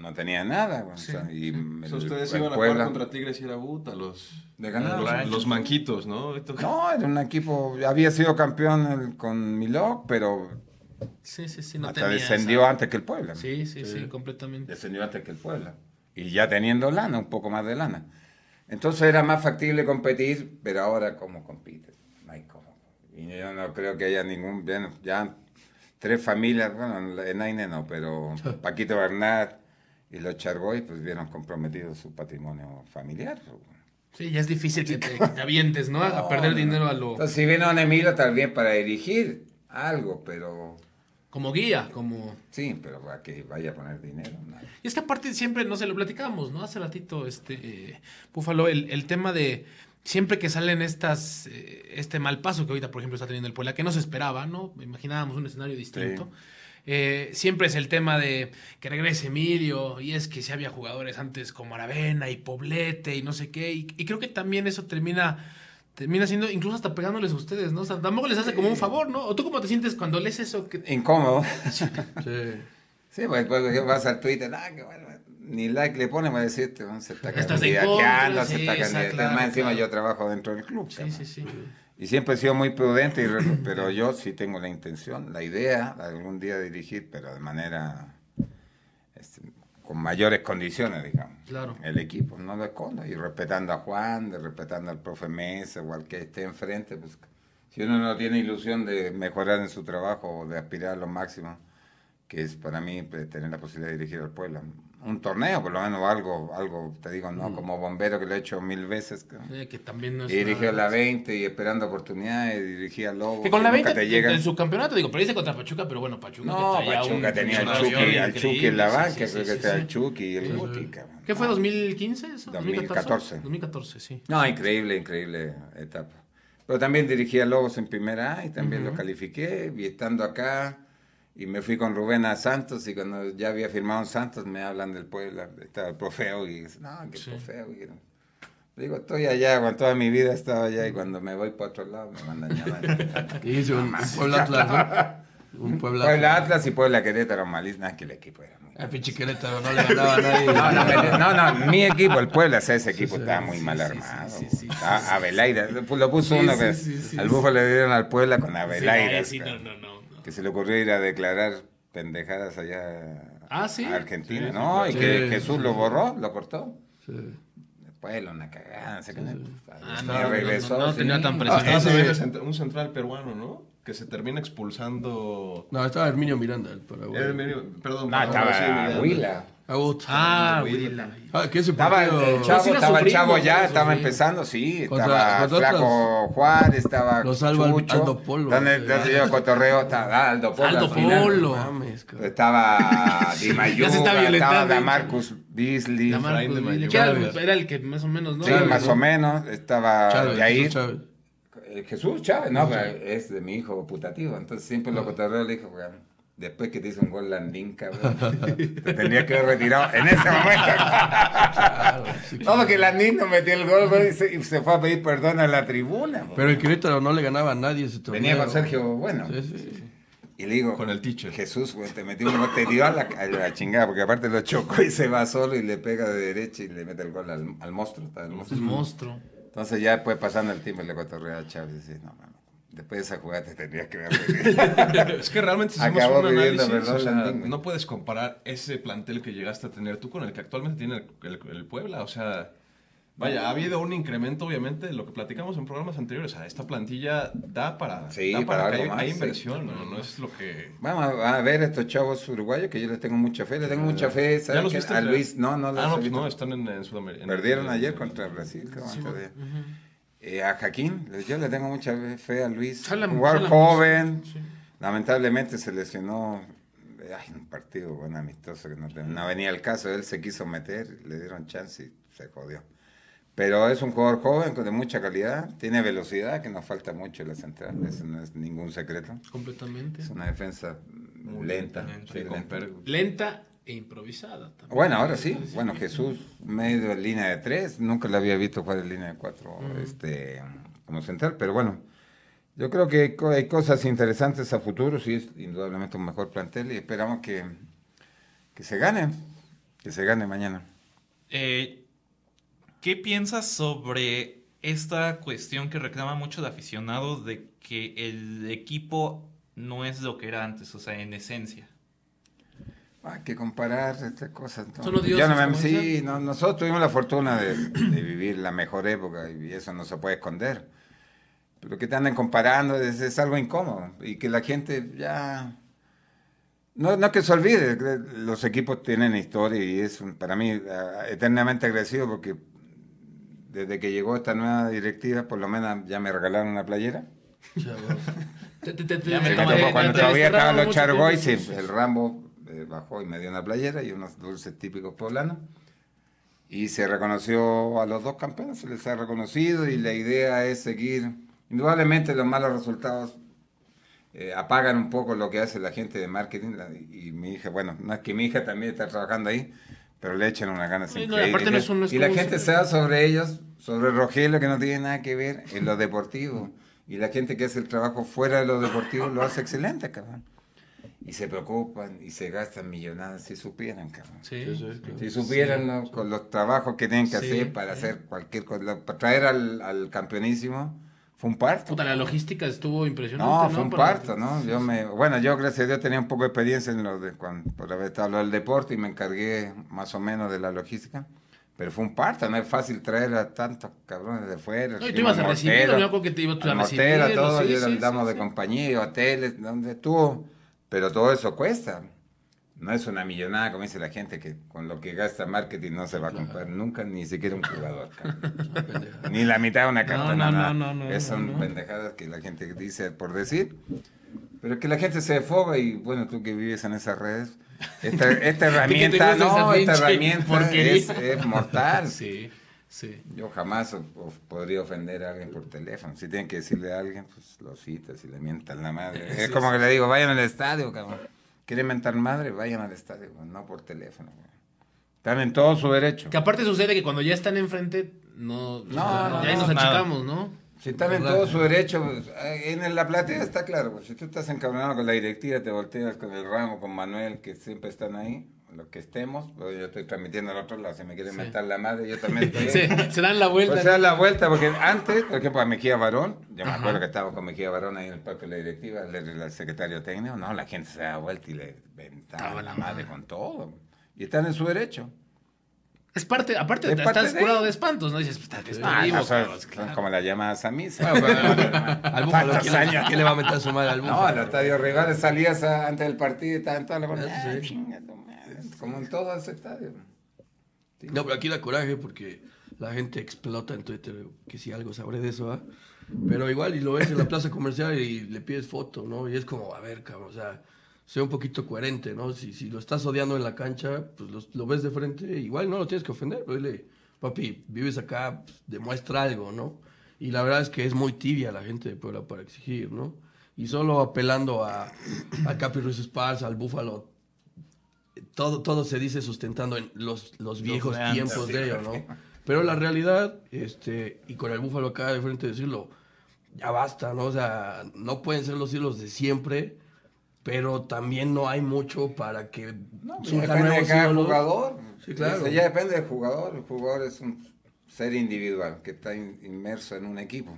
No tenía nada, o Sí. sea, y el- ustedes el iban a Puebla- jugar contra Tigres y era puta, los, De ganar. los, los manquitos, ¿no? No, era un equipo, había sido campeón el- con Milok, pero sí, sí, sí, no hasta tenía descendió esa- antes que el Puebla. Sí, sí, sí, completamente. Descendió antes que el Puebla. Y ya teniendo lana, un poco más de lana. Entonces era más factible competir, pero ahora ¿cómo compites? Y yo no creo que haya ningún, bueno, ya tres familias, bueno, en Aine no, pero Paquito Bernard y los Chargoy pues vieron comprometido su patrimonio familiar. Sí, ya es difícil que te, que te avientes, ¿no? A perder dinero a lo... Entonces si un Emilio vez para dirigir algo, pero... Como guía, como... Sí, pero para que vaya a poner dinero. no. Y es que aparte siempre, no sé, lo platicábamos, ¿no? Hace ratito, este, eh, Búfalo, el, el tema de siempre que salen estas, eh, este mal paso que ahorita, por ejemplo, está teniendo el Puebla, que no se esperaba, ¿no? Imaginábamos un escenario distinto. Eh, siempre es el tema de que regrese Emilio, y es que si había jugadores antes como Aravena y Poblete y no sé qué, y, y creo que también eso termina termina siendo, incluso hasta pegándoles a ustedes, ¿no? O sea, tampoco les hace como un favor, ¿no? ¿O tú cómo te sientes cuando lees eso? Que... Incómodo. Sí. Sí, pues después vas al Twitter, ah, que bueno, ni like le pone para decirte, bueno, se está candidateando, contra, se sí, está candidateando. claro, Más encima claro. yo trabajo dentro del club. Sí, sí, sí. Y siempre he sido muy prudente, y re- pero yo sí tengo la intención, la idea de algún día dirigir, pero de manera este, con mayores condiciones, digamos. Claro. El equipo, no lo escondo. Y respetando a Juan, de respetando al profe Mesa o al que esté enfrente, pues si uno no tiene ilusión de mejorar en su trabajo o de aspirar a lo máximo, que es para mí pues, tener la posibilidad de dirigir al pueblo. Un torneo, por lo menos algo, algo te digo, no como bombero que lo he hecho mil veces. Eh, que también no es Y dirigió la 20 y esperando oportunidades, dirigía Lobo. Que con la nunca 20 te llegan. en su campeonato, digo, pero dice contra Pachuca, pero bueno, Pachuca. No, que Pachuca un tenía al Chucky, al Chucky en la sí, banca, sí, creo sí, que sí, está sí. el Chucky y el Guti. ¿Qué fue, No. 2015 eso? 2014. 2014, sí. No, increíble, increíble etapa. Pero también dirigí a Lobos en primera A y también lo califiqué. Y estando acá, y me fui con Rubén a Santos. Y cuando ya había firmado en Santos, me hablan del Puebla. Estaba el profeo y dice, no, que Sí. profeo. Y, digo, estoy allá, bueno, toda mi vida he estado allá. Y cuando me voy para otro lado, me mandan llamar. Y hizo un, Puebla Atlas, ¿no? Un Puebla Puebla Atlas y Puebla Querétaro malísimo. Nada, que el equipo era muy El pinche Querétaro no le ganaba a nadie. No, no, no, no, mi equipo, el Puebla, ese equipo sí, estaba muy sí, mal armado. sí, sí, sí, a, Abelaira, lo puso uno al. Bufo le dieron al Puebla con Abelaira. No, no, no. Que se le ocurrió ir a declarar pendejadas allá Ah, ¿sí? a Argentina, Sí, sí, ¿no? Y que Sí, Jesús sí, lo sí. borró, lo cortó. Sí. Después una cagada, qué. Ah, no, no, regresó, no, no tenía tan presente. un central peruano, ¿no? Que se termina expulsando. No, estaba Herminio Miranda, el Paraguay. Medio- perdón, No, perdón, sí, estaba Miranda. Huila. Agut. Ah, Huila. Ah, que ese Estaba el, partido... el chavo, sí estaba el chavo sí ya, estaba empezando, sí, Contra- estaba Flaco Juárez, estaba Lo salva Al- Chucho, Aldo Polo. donde, donde yo cotorreo, estaba ah, Aldo Polo. Aldo. Polo. Mames. Estaba Di Mayuga, Ya se está violentando. estaba Damarcus Beasley, sí, Mayor. era, Chávez. era el que más o menos, ¿no? Chávez, más ¿no? o menos, estaba Chávez, Yair. Jesús Chávez. Eh, Jesús Chávez, no, es de mi hijo putativo, entonces siempre lo cotorreo le dijo, weón, después que te hizo un gol Landín, cabrón, te tendría que haber retirado en ese momento. Claro, sí, No, porque Landín no metió el gol, güey, y se, y se fue a pedir perdón a la tribuna. güey. Pero el Querétaro no le ganaba a nadie ese torneo. Venía con Sergio Bueno. Sí, sí. Y le digo, Con el teacher. Jesús, güey, te metió un gol, te dio a la, a la chingada, porque aparte lo chocó y se va solo y le pega de derecha y le mete el gol al, al monstruo. el monstruo. El monstruo. Entonces ya después pasando el tiempo le cotorrea a Chávez y dice, no, después de esa jugada te tendrías que ver. Es que realmente si hacemos Acabó un viviendo, análisis, ¿verdad, o sea, no puedes comparar ese plantel que llegaste a tener tú con el que actualmente tiene el, el- el Puebla. O sea, vaya, ha habido un incremento, obviamente, de lo que platicamos en programas anteriores. O sea, esta plantilla da para, Sí, da para que algo hay, más, hay sí. inversión, ¿no? No es lo que... Vamos a a ver estos chavos uruguayos que yo les tengo mucha fe, les tengo mucha fe. ¿Ya ¿saben los viste? A Luis, no, no los Ah, no, he pues visto. no, están en, en Sudamérica. Perdieron en- ayer contra Brasil, creo, antes de- Eh, a Jaquín, yo le tengo mucha fe a Luis. Jala- Un jugador jala joven, sí. lamentablemente se lesionó. eh, Ay, un partido bueno, amistoso que no, no venía el caso. Él se quiso meter, le dieron chance y se jodió. Pero es un jugador joven con de mucha calidad, tiene velocidad, que nos falta mucho en la central. Eso no es ningún secreto. Completamente. Es una defensa Muy lenta. lenta, sí, lenta. Lenta e improvisada. también. Bueno, ahora sí. Bueno, Jesús, medio en línea de tres. Nunca lo había visto jugar en línea de cuatro este, como central. Pero bueno, yo creo que hay cosas interesantes a futuro. Sí, es indudablemente un mejor plantel y esperamos que, que se gane. Que se gane mañana. Eh, ¿Qué piensas sobre esta cuestión que reclama mucho de aficionados de que el equipo no es lo que era antes, o sea, en esencia? Hay que comparar estas cosas. Yo dioses, no me- sí, no, nosotros tuvimos la fortuna de, de vivir la mejor época y eso no se puede esconder. Pero que te anden comparando es, es algo incómodo y que la gente ya... No, no que se olvide, los equipos tienen historia y es un- para mí eternamente agradecido porque desde que llegó esta nueva directiva por lo menos ya me regalaron una playera. Te- te- te- te- Ya me cuando te- todavía estaban los mucho chargoy, tiempo. sí, el Rambo eh, bajó y me dio una playera y unos dulces típicos poblanos. Y se reconoció a los dos campeones, se les ha reconocido y la idea es seguir. Indudablemente los malos resultados eh, apagan un poco lo que hace la gente de marketing la- y, mi hija, bueno, no es que mi hija también está trabajando ahí, pero le echan una ganas no, y increíbles. no es un- no es y la gente se da sobre ellos, sobre Rogelio, que no tiene nada que ver en lo deportivo. Y la gente que hace el trabajo fuera de lo deportivo lo hace excelente, cabrón. Y se preocupan y se gastan millonadas si supieran, cabrón. Sí. Sí, sí, claro. Si supieran ¿no? con los trabajos que tienen que Sí, hacer para sí. hacer cualquier cosa, para traer al, al campeonísimo, fue un parto. Puta, la logística estuvo impresionante. No, No, fue un Para- parto, ¿no? Yo me, bueno, yo gracias a Dios tenía un poco de experiencia en lo de cuando, por haber estado del deporte y me encargué más o menos de la logística. Pero fue un parto, no es fácil traer a tantos cabrones de fuera. No, y tú ibas a Mortero, yo creo que te ibas a recibirlo, todo, sí, yo sí, sí, de sí. compañía, hoteles, donde estuvo. Pero todo eso cuesta. No es una millonada, como dice la gente, que con lo que gasta marketing no se va a comprar nunca ni siquiera un jugador. ni la mitad de una carta. no, no, no, no, Es- Son pendejadas que la gente dice por decir. Pero que la gente se defoga y bueno, tú que vives en esas redes, esta, esta herramienta, no, esta herramienta es, es mortal. Sí, sí. Yo jamás podría ofender a alguien por teléfono. Si tienen que decirle a alguien, pues lo citas y le mientan la madre. Es como que le digo, vayan al estadio, cabrón. ¿Quieren mentar madre? Vayan al estadio, güey, no por teléfono. güey. Están en todo su derecho. Que aparte sucede que cuando ya están enfrente, no. No, no, ya no, nos achicamos, ¿no? Si están en todo su derecho, pues, eh, en la platea está claro. pues, si tú estás encabronado con la directiva, te volteas con el ramo, con Manuel, que siempre están ahí, los que estemos. pues, yo estoy transmitiendo al otro lado, si me quieren mentar la madre, yo también estoy. Se, se dan la vuelta. Pues se da la vuelta, porque antes, por ejemplo, a Mejía Barón, yo me acuerdo que estaba con Mejía Barón ahí en el parque de la directiva, era el secretario técnico, no, la gente se da vuelta y le ventaba la la madre con todo. Y están en su derecho. Es parte, aparte, Es parte estás de curado de espantos, ¿no? Dices, puta, que estoy Ah, vivo, no, son, son claro. como las llamadas a misa. Bueno, al Búfalo, ¿Cuántos ¿quién, le- años? quién le va a meter su madre al No, Búfalo? los estadios rivales salías a- antes del partido y estaban todas las Como en todo ese estadio. No, pero aquí da coraje porque la gente explota en Twitter que si algo sabré de eso, ¿ah? Pero igual, y lo ves en la plaza comercial y le pides foto, ¿no? Y es como, a ver, cabrón, o sea, sea un poquito coherente, ¿no? Si, si lo estás odiando en la cancha, pues lo, lo ves de frente, igual no lo tienes que ofender, pero dile, papi, vives acá, pues, demuestra algo, ¿no? Y la verdad es que es muy tibia la gente de Puebla para exigir, ¿no? Y solo apelando a, a Capi Ruiz Esparza, al Búfalo, todo, todo se dice sustentando en los, los viejos tiempos de ellos, ¿no? Pero la realidad, este, y con el búfalo acá de frente decirlo, ya basta, ¿no? O sea, no pueden ser los hilos de siempre pero también no hay mucho para que No, pues surjan depende de cada ídolos. jugador. Sí, claro. Eso ya depende del jugador. El jugador es un ser individual que está in- inmerso en un equipo.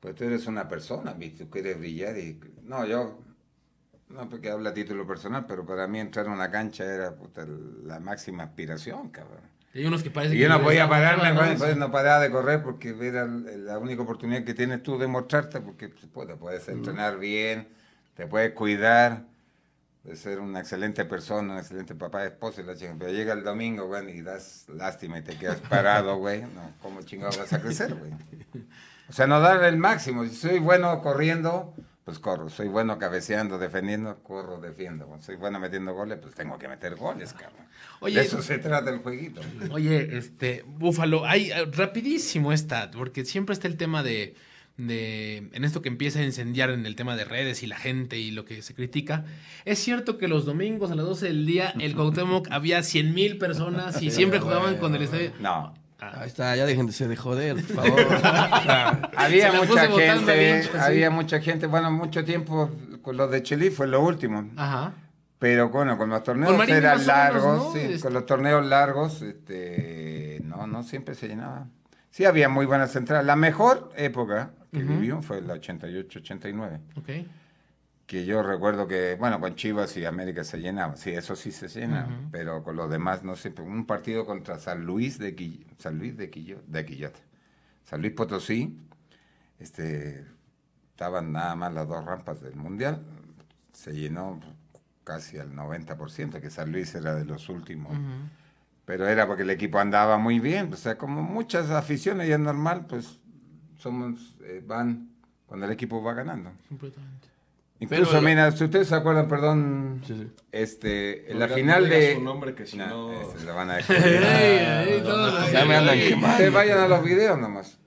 Pues tú eres una persona, ¿viste? Tú quieres brillar y... No, yo... No porque habla a título personal, pero para mí entrar a una cancha era puta, la máxima aspiración, cabrón. Hay unos que parecen Y yo no podía pararme, pues, no paraba de correr porque era la única oportunidad que tienes tú de mostrarte, porque pues, te puedes entrenar bien, te puedes cuidar, de ser una excelente persona, un excelente papá, esposo y la chingada. Pero llega el domingo, güey, y das lástima y te quedas parado, güey. No, ¿cómo chingado vas a crecer, güey? O sea, no dar el máximo. Si soy bueno corriendo, pues corro. Soy bueno cabeceando, defendiendo, corro, defiendo. Soy bueno metiendo goles, pues tengo que meter goles, cabrón. Oye, de eso se trata el jueguito. Oye, este, Búfalo, hay rapidísimo esta, porque siempre está el tema de, de, en esto que empieza a incendiar en el tema de redes y la gente y lo que se critica. Es cierto que los domingos a las 12 del día, el Cuauhtémoc había 100 mil personas y siempre jugaban con el estadio. No. Ahí está, ya déjense de joder, por favor. O sea, Había mucha gente, sí. había mucha gente, bueno, mucho tiempo con los de Chile fue lo último. Ajá. Pero bueno, con los torneos Con eran o menos, largos, ¿no? sí, Este- con los torneos largos, este, no, no siempre se llenaba. Sí, había muy buenas entradas. La mejor época que vivió fue la 88-89, Ok. Que yo recuerdo que, bueno, con Chivas y América se llenaba, sí, eso sí se llena, pero con los demás no siempre. Un partido contra San Luis de, Quill- San Luis de, Quillo- de Quillota, San Luis Potosí, este, estaban nada más las dos rampas del Mundial, se llenó casi al 90%, que San Luis era de los últimos. Pero era porque el equipo andaba muy bien, o sea, como muchas aficiones y es normal, pues somos, eh, van cuando el equipo va ganando. Incluso, Pero- mira, si ustedes se acuerdan, perdón, Sí, sí. este, No la final no de... su nombre, que si no- ese lo van a todos- Ya me andan quemando. Ustedes vayan a los videos nomás.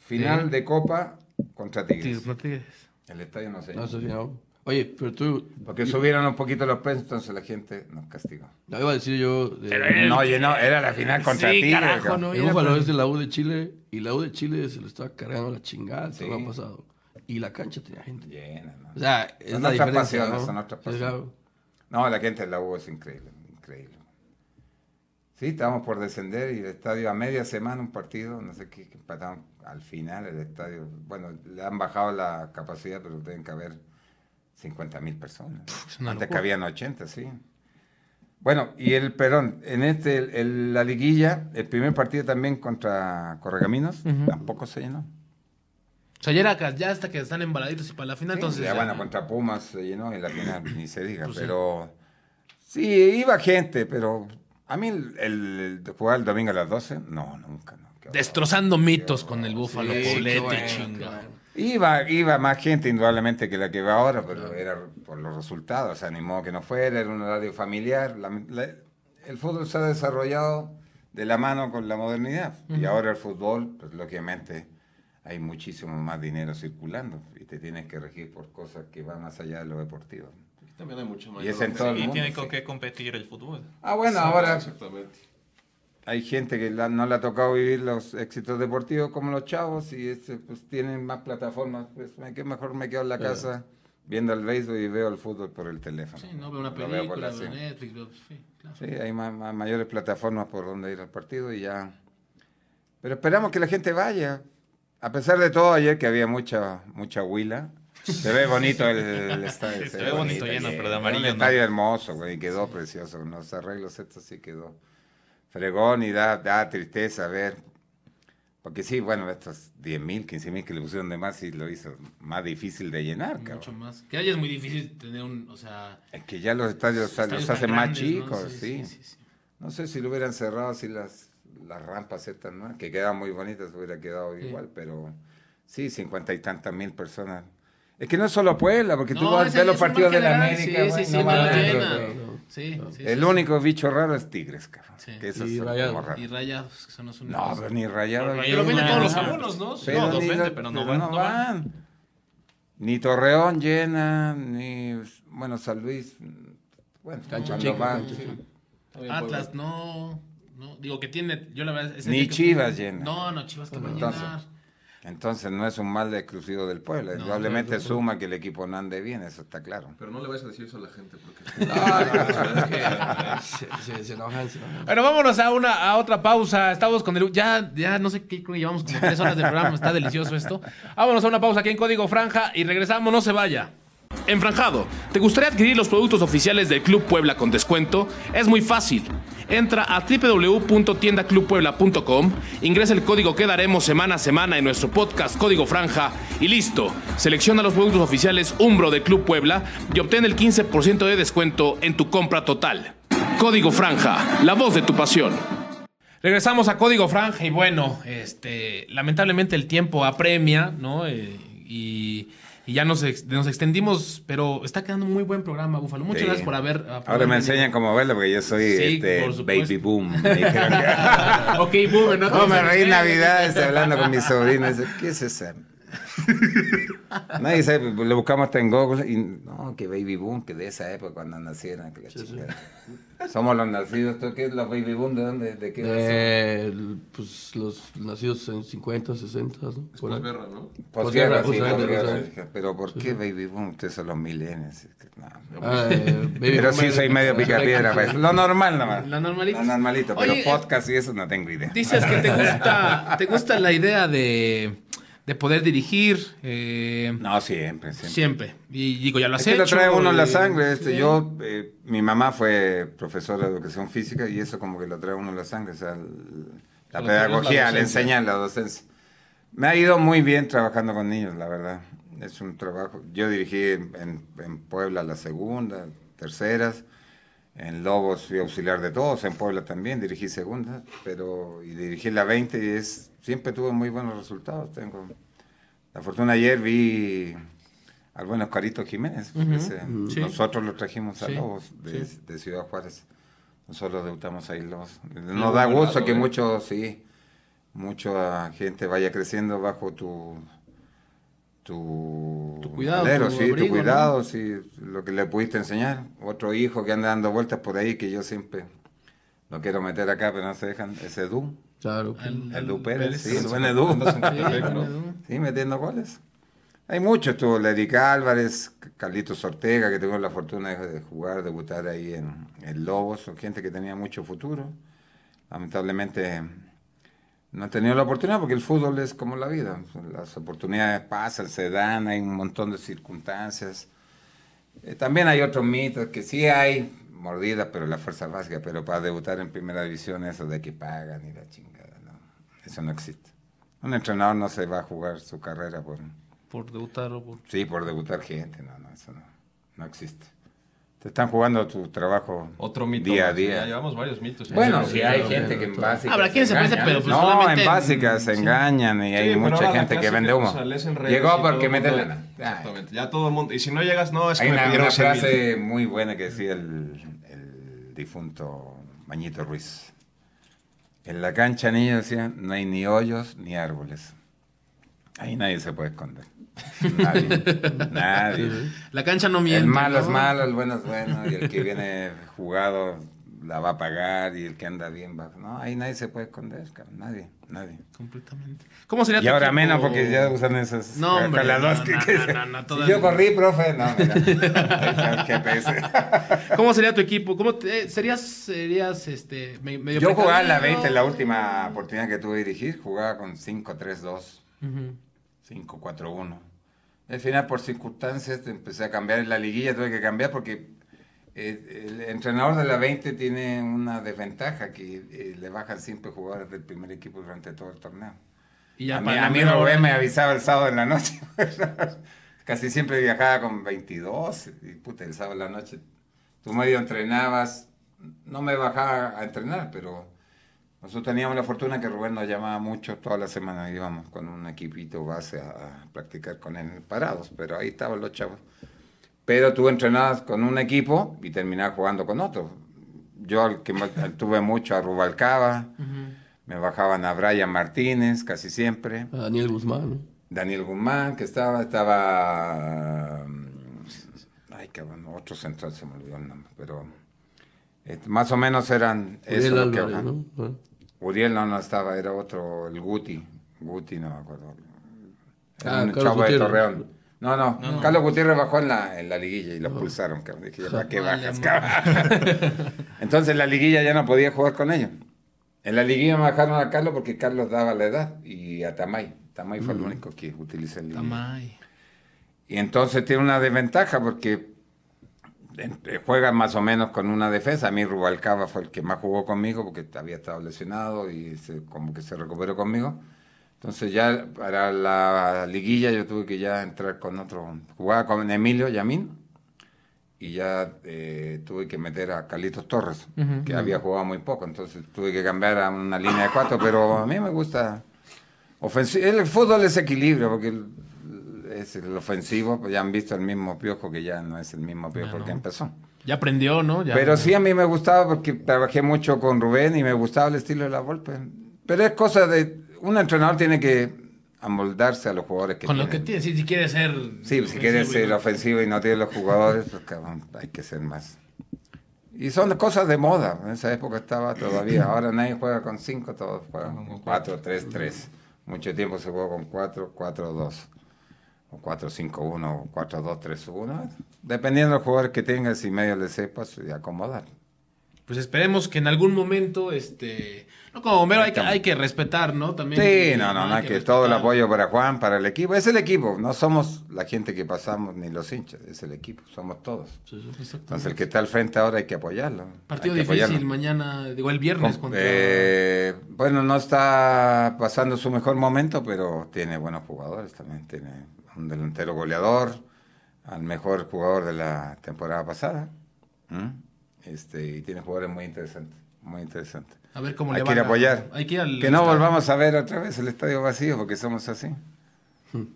Final Sí. de Copa contra Tigres. Tigres, no Tigres. El estadio no se no, sí, no. Oye, pero tú. Porque subieron un poquito los precios, entonces la gente nos castigó. No iba a decir yo. de- Pero era- No llenó, era la final contra Sí, Tigres. carajo, no, El Búfalo es de la U de Chile y la U de Chile se lo estaba cargando la chingada el pasado. Y la cancha tenía gente. Llena, ¿no? O sea, es Son la otras diferencia. son otras pasiones. No, la gente de la U es increíble, increíble. Sí, estábamos por descender y el estadio a media semana un partido, no sé qué, que empataron al final el estadio. Bueno, le han bajado la capacidad, pero deben caber 50 mil personas. una Antes cabían 80, sí. Bueno, y el, perdón, en este, el- el- la liguilla, el primer partido también contra Corregaminos, tampoco se llenó. O sea, ya, era ya hasta que están embaladitos y para la final, Sí, entonces. ya, ya- bueno, contra Pumas llenó y la final ni se diga, Pues sí. pero sí, iba gente, pero a mí el, el- el jugar el domingo a las 12, no, nunca, no. Destrozando mitos con el Sí, búfalo, qué Poblete, bueno, chinga. bueno. Iba, iba más gente indudablemente que la que va ahora, pero era por los resultados, se animó que no fuera, era un horario familiar. la- la- el fútbol se ha desarrollado de la mano con la modernidad y ahora el fútbol, pues lógicamente hay muchísimo más dinero circulando y te tienes que regir por cosas que van más allá de lo deportivo. Aquí también hay mucho más. Y es en todo el Y mundo, tiene sí. con qué competir el fútbol. Ah, bueno, ahora Exactamente. hay gente que la- no le ha tocado vivir los éxitos deportivos como los chavos y este, pues tienen más plataformas. Pues me, que mejor me quedo en la casa viendo el béisbol y veo el fútbol por el teléfono. Sí, no veo una Lo veo por película, la- veo sí. Netflix, veo- sí, claro. Sí, hay ma- ma- mayores plataformas por donde ir al partido y ya. Pero esperamos que la gente vaya. A pesar de todo, ayer que había mucha mucha huila, se ve bonito el, el estadio. Se ve bonito, lleno, pero de amarillo, Un ¿no? estadio hermoso, güey, quedó precioso. Con los arreglos estos sí quedó fregón y da, da tristeza ver. Porque sí, bueno, estos 10 mil, 15 mil que le pusieron de más sí lo hizo más difícil de llenar, Mucho cabrón. más. Que haya es muy difícil tener un, o sea... Es que ya los estadios, los estadios hacen más chicos, sí. sí, sí. No sé si lo hubieran cerrado así las, las rampas estas, ¿no? Que quedan muy bonitas, hubiera quedado Sí. igual, pero sí, cincuenta y tantas mil personas. Es que no es solo Puebla, porque tú No, vas ese a ver los partidos de la América, sí, sí, sí, no. Sí, sí, El sí, único bicho raro es Tigres, cabrón. Sí. Que eso Y es Rayados. como raro. Y rayados, que son los No, únicos. pero ni rayado. Pero venden todos los abonos, ¿no? Pero No, los ni vende, lo- pero no pero van, no no van. van. Ni Torreón llena, ni, bueno, San Luis, bueno, Cancha cuando chica, van, Atlas, no, no. Digo que tiene, yo la verdad... Ni día que- Chivas llena. No, no, Chivas que va a Entonces, llenar. Entonces no es un mal exclusivo del pueblo. Probablemente suma que el equipo no ande bien, eso está claro. Pero no le vayas a decir eso a la gente porque... Ah, se, se- se enojan, se enojan. Bueno, vámonos a una a otra pausa. Estamos con el ya ya no sé qué creo que llevamos como tres horas de programa. Está delicioso esto. Vámonos a una pausa aquí en Código Franja y regresamos. No se vaya. Enfranjado, ¿te gustaría adquirir los productos oficiales del Club Puebla con descuento? Es muy fácil. Entra a www.tiendaclubpuebla.com, ingresa el código que daremos semana a semana en nuestro podcast Código Franja y listo. Selecciona los productos oficiales Umbro del Club Puebla y obtén el 15% de descuento en tu compra total. Código Franja, la voz de tu pasión. Regresamos a Código Franja y bueno, este, lamentablemente el tiempo apremia, ¿no? Eh, y, y ya nos, ex- nos extendimos, pero está quedando un muy buen programa, Búfalo. Muchas Sí. gracias por haber... por Ahora haber me enseñan cómo verlo porque yo soy Sí, este baby boom. Me dijeron que- ok, Boomer, ¿no? No, me reí Navidad, estoy hablando con mi sobrino. Dice, ¿qué es eso? Nadie sabe, lo buscamos hasta en Google y no, que baby boom, que de esa época cuando nacieron. que la chingada. Somos los nacidos, ¿tú qué es los baby boom? ¿De dónde? ¿De qué? Eh, el- pues los nacidos en 50, 60, ¿no? Posguerra, ¿no? Posguerra, sí. Pero ¿por qué baby boom? Ustedes son los milenios. No. Ah, eh, Pero sí soy medio picapiedra. pues. Lo normal nomás. Lo normalito. Lo normalito, pero Oye, podcast y eso no tengo idea. Dices que te gusta, te gusta la idea de, de poder dirigir eh, No, siempre, siempre. siempre. Y digo, ya lo has Es que lo trae uno en la sangre. Este, Sí. Yo, eh, mi mamá fue profesora de educación física y eso como que lo trae uno en la sangre. O sea, el- la Lo pedagogía, la le enseñan la docencia. Me ha ido muy bien trabajando con niños, la verdad. Es un trabajo. Yo dirigí en, en Puebla la segunda, terceras. En Lobos fui auxiliar de todos, en Puebla también dirigí segunda, pero y dirigí la 20 y es siempre tuve muy buenos resultados. Tengo la fortuna ayer vi al buen Oscarito Jiménez. ese, Sí. Nosotros lo trajimos a Sí, Lobos de, sí. de Ciudad Juárez. Nosotros debutamos ahí Lobos. Nos da gusto que ¿eh? mucho, sí, mucha gente vaya creciendo bajo tu tu, Tu cuidado, alero, tu sí, abrigo, tu cuidado, sí, lo que le pudiste enseñar. Otro hijo que anda dando vueltas por ahí que yo siempre lo quiero meter acá, pero no se dejan, es Edu. Claro. Al- Edu al Pérez, sí, el buen en- Edu. en Sí, metiendo goles. Hay muchos, estuvo Lerica Álvarez, Carlitos Ortega, que tuvo la fortuna de, de jugar, debutar ahí en, en Lobos, son gente que tenía mucho futuro. Lamentablemente no han tenido la oportunidad porque el fútbol es como la vida, las oportunidades pasan, se dan, hay un montón de circunstancias. Eh, también hay otros mitos que sí hay mordidas, pero la fuerza básica, pero para debutar en primera división eso de que pagan y la chingada, no, eso no existe. Un entrenador no se va a jugar su carrera por, Por debutar o por... sí, por debutar gente, no, no, eso no, no existe. Te están jugando tu trabajo Otro mito. día a más, Ya día. llevamos varios mitos. Bueno, Sí, si hay gente que en básicas Habrá quien se pero pues no, solamente en en- básicas se engañan y hay mucha gente que vende humo. o sea, redes Llegó porque mete lana. Exactamente. Ya todo el mundo. Y si no llegas, no, es que Hay me una, pidieron una 100 mil. frase muy buena que decía el, el difunto Mañito Ruiz. En la cancha, niño, decía, no hay ni hoyos ni árboles. Ahí nadie se puede esconder. Nadie. nadie. La cancha no miente. El malo ¿no? es malo, el bueno es bueno, y el que viene jugado la va a pagar, y el que anda bien va... No, ahí nadie se puede esconder, cabrón, nadie, nadie. Completamente. ¿Cómo sería Y ahora menos porque ya usan esas No, hombre, no, que- que se- Si yo corrí, profe, no, mira. GPS. ¿Cómo sería tu equipo? ¿Cómo te- serías, serías este, me- medio Yo jugaba en la precavido? 20, la última oportunidad que tuve de dirigir, jugaba con 5-3-2, Ujú. 5-4-1. Al final, por circunstancias, empecé a cambiar en la liguilla, tuve que cambiar porque eh, el entrenador de la 20 tiene una desventaja que eh, le bajan siempre jugadores del primer equipo durante todo el torneo. Y ya a mí, a mí hora- me avisaba el sábado en la noche. Casi siempre viajaba con 22 y puta, el sábado en la noche tú medio entrenabas. No me bajaba a entrenar, pero nosotros teníamos la fortuna que Rubén nos llamaba mucho toda la semana. Íbamos con un equipito base a, a practicar con él parados, pero ahí estaban los chavos. Pero tú entrenabas con un equipo y terminabas jugando con otro. Yo al que tuve mucho a Rubalcaba, me bajaban a Brian Martínez casi siempre. A Daniel Guzmán, ¿no? Daniel Guzmán, que estaba, estaba, mm, ay cabrón, otro central se me olvidó el nombre, pero más o menos eran Uriel eso lo que- ¿no? Ah. Uriel no, no estaba, era otro, el Guti, Guti no me acuerdo. Era Ah, un Carlos chavo de. Torreón. No, no, Carlos Gutiérrez bajó en la, en la liguilla y lo pulsaron, cabrón. Dije, ¿para qué bajas, cabrón? Entonces en la liguilla ya no podía jugar con ellos. En la liguilla me bajaron a Carlos porque Carlos daba la edad y a Tamay. Tamay fue el único que utilizó el liguilla. Tamay. Y entonces tiene una desventaja porque eh, juega más o menos con una defensa. A mí Rubalcaba fue el que más jugó conmigo porque había estado lesionado y se- como que se recuperó conmigo. Entonces ya para la liguilla yo tuve que ya entrar con otro. Jugaba con Emilio Yamín y ya eh, tuve que meter a Carlitos Torres, que había jugado muy poco. Entonces tuve que cambiar a una línea de cuatro, pero a mí me gusta ofensivo. El fútbol es equilibrio porque el- es el ofensivo. Pues ya han visto el mismo piojo que ya no es el mismo piojo porque empezó. Ya aprendió, ¿no? Ya. Pero sí a mí me gustaba porque trabajé mucho con Rubén y me gustaba el estilo de la Volpe. Pero es cosa de... Un entrenador tiene que amoldarse a los jugadores que Con lo que tiene. tiene, si, si quiere ser. Sí, si quieres ser ofensivo y no tienes los jugadores, pues cabrón, hay que ser más. Y son cosas de moda. En esa época estaba todavía. Ahora nadie juega con cinco, todos juegan con cuatro, tres, tres. Mucho tiempo se jugó con cuatro, cuatro, dos. O cuatro, cinco, uno, o cuatro, dos, tres, uno. Dependiendo de los jugadores que tengas y medio le sepas y acomodar. Pues esperemos que en algún momento, este. No, como bombero hay que, hay que respetar, ¿no? También. Sí, no, no, no, hay que todo el apoyo para Juan, para el equipo. Es el equipo, no somos la gente que pasamos ni los hinchas, es el equipo, somos todos. Entonces el que está al frente ahora hay que apoyarlo. Partido que difícil apoyarlo. mañana, digo, el viernes contra. eh, bueno, no está pasando su mejor momento, pero tiene buenos jugadores también. Tiene un delantero goleador, al mejor jugador de la temporada pasada. Este, y tiene jugadores muy interesantes, muy interesantes. a ver cómo Hay le que ir a apoyar. Hay que ir al Que no volvamos a ver otra vez el estadio vacío, porque somos así.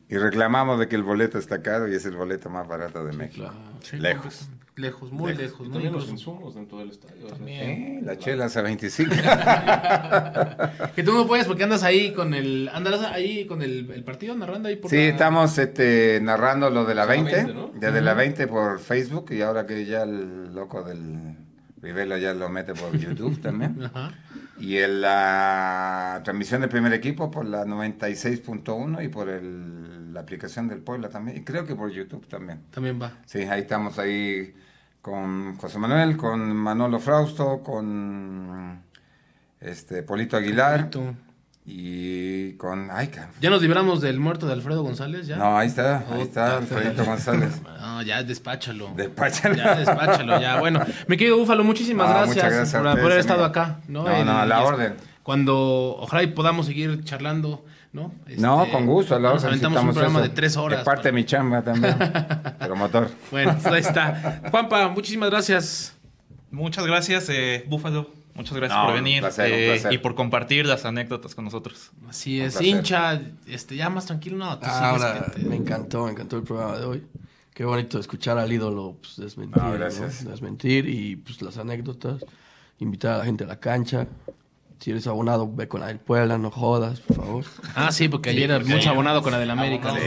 Y reclamamos de que el boleto está caro y es el boleto más barato de México. Sí, Lejos. Lejos, muy Lejos. lejos. muy También los lejos. insumos dentro del estadio. o sea, Eh, la chela hace 25. Que tú no puedes porque andas ahí con el. Andas ahí con el, el partido narrando ahí por Sí, la- estamos este, narrando lo de la La 20, 20, ¿no? desde la 20 por Facebook y ahora que ya el loco del Rivela ya lo mete por YouTube también. Ajá. Y en la transmisión del primer equipo por la 96.1 y por el- la aplicación del Puebla también. Y creo que por YouTube también. También va. Sí, ahí estamos ahí con José Manuel, con Manolo Frausto, con este Polito Aguilar Polito. y con... Ay. Ya nos libramos del muerto de Alfredo González, ¿ya? No, ahí está, ahí está Alfredito González. No, ya despáchalo. Despáchalo. Ya, despáchalo, ya. Bueno, mi querido Búfalo, muchísimas No, gracias, por ustedes, haber estado amigo. acá. No, No, no, a la orden. Cuando ojalá y podamos seguir charlando, ¿no? No, Este, con gusto, a la Nos aventamos un programa eso. de tres horas. Es parte de mi chamba también. Promotor. Bueno, pues ahí está. Juanpa, muchísimas gracias. Muchas gracias, eh, Búfalo. Muchas gracias No, por un venir un eh, placer. y por compartir las anécdotas con nosotros. Así es, hincha, este, ya más tranquilo, no, tú Ah, ahora que te- me encantó, me encantó el programa de hoy. Qué bonito escuchar al ídolo pues, desmentir, No, ¿no? gracias. desmentir y pues las anécdotas, invitar a la gente a la cancha. Si eres abonado, ve con la del Puebla, no jodas, por favor. Ah, sí, porque ayer era mucho abonado con la del América. Sí,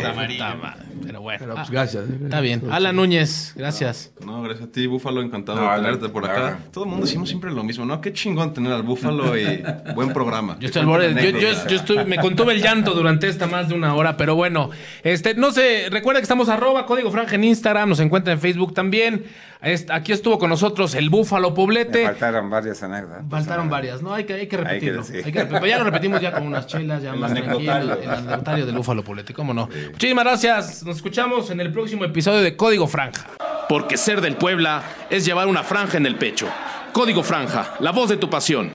Pero bueno. Pero pues Ah, gracias. eh, Está bien. Alan Núñez, gracias. No, gracias a ti, Búfalo, encantado No, de tenerte por acá. Todo el mundo decimos siempre lo mismo, ¿no? Qué chingón tener al Búfalo y buen programa. Yo estoy al borde- yo, yo- yo estuve- me contuve el llanto durante esta más de una hora, pero bueno, este, no sé, recuerda que estamos arroba código franja en Instagram, nos encuentra en Facebook también. Aquí estuvo con nosotros el Búfalo Me Poblete. faltaron varias anécdotas. Faltaron varias, ¿no? Hay que, hay que Hay que repetirlo. Hay que repetirlo. Pero ya lo repetimos ya con unas chelas, ya El más tranquilo. El anecdotario del Búfalo Poblete, ¿cómo no? Muchísimas gracias. Nos escuchamos en el próximo episodio de Código Franja. Porque ser del Puebla es llevar una franja en el pecho. Código Franja, la voz de tu pasión.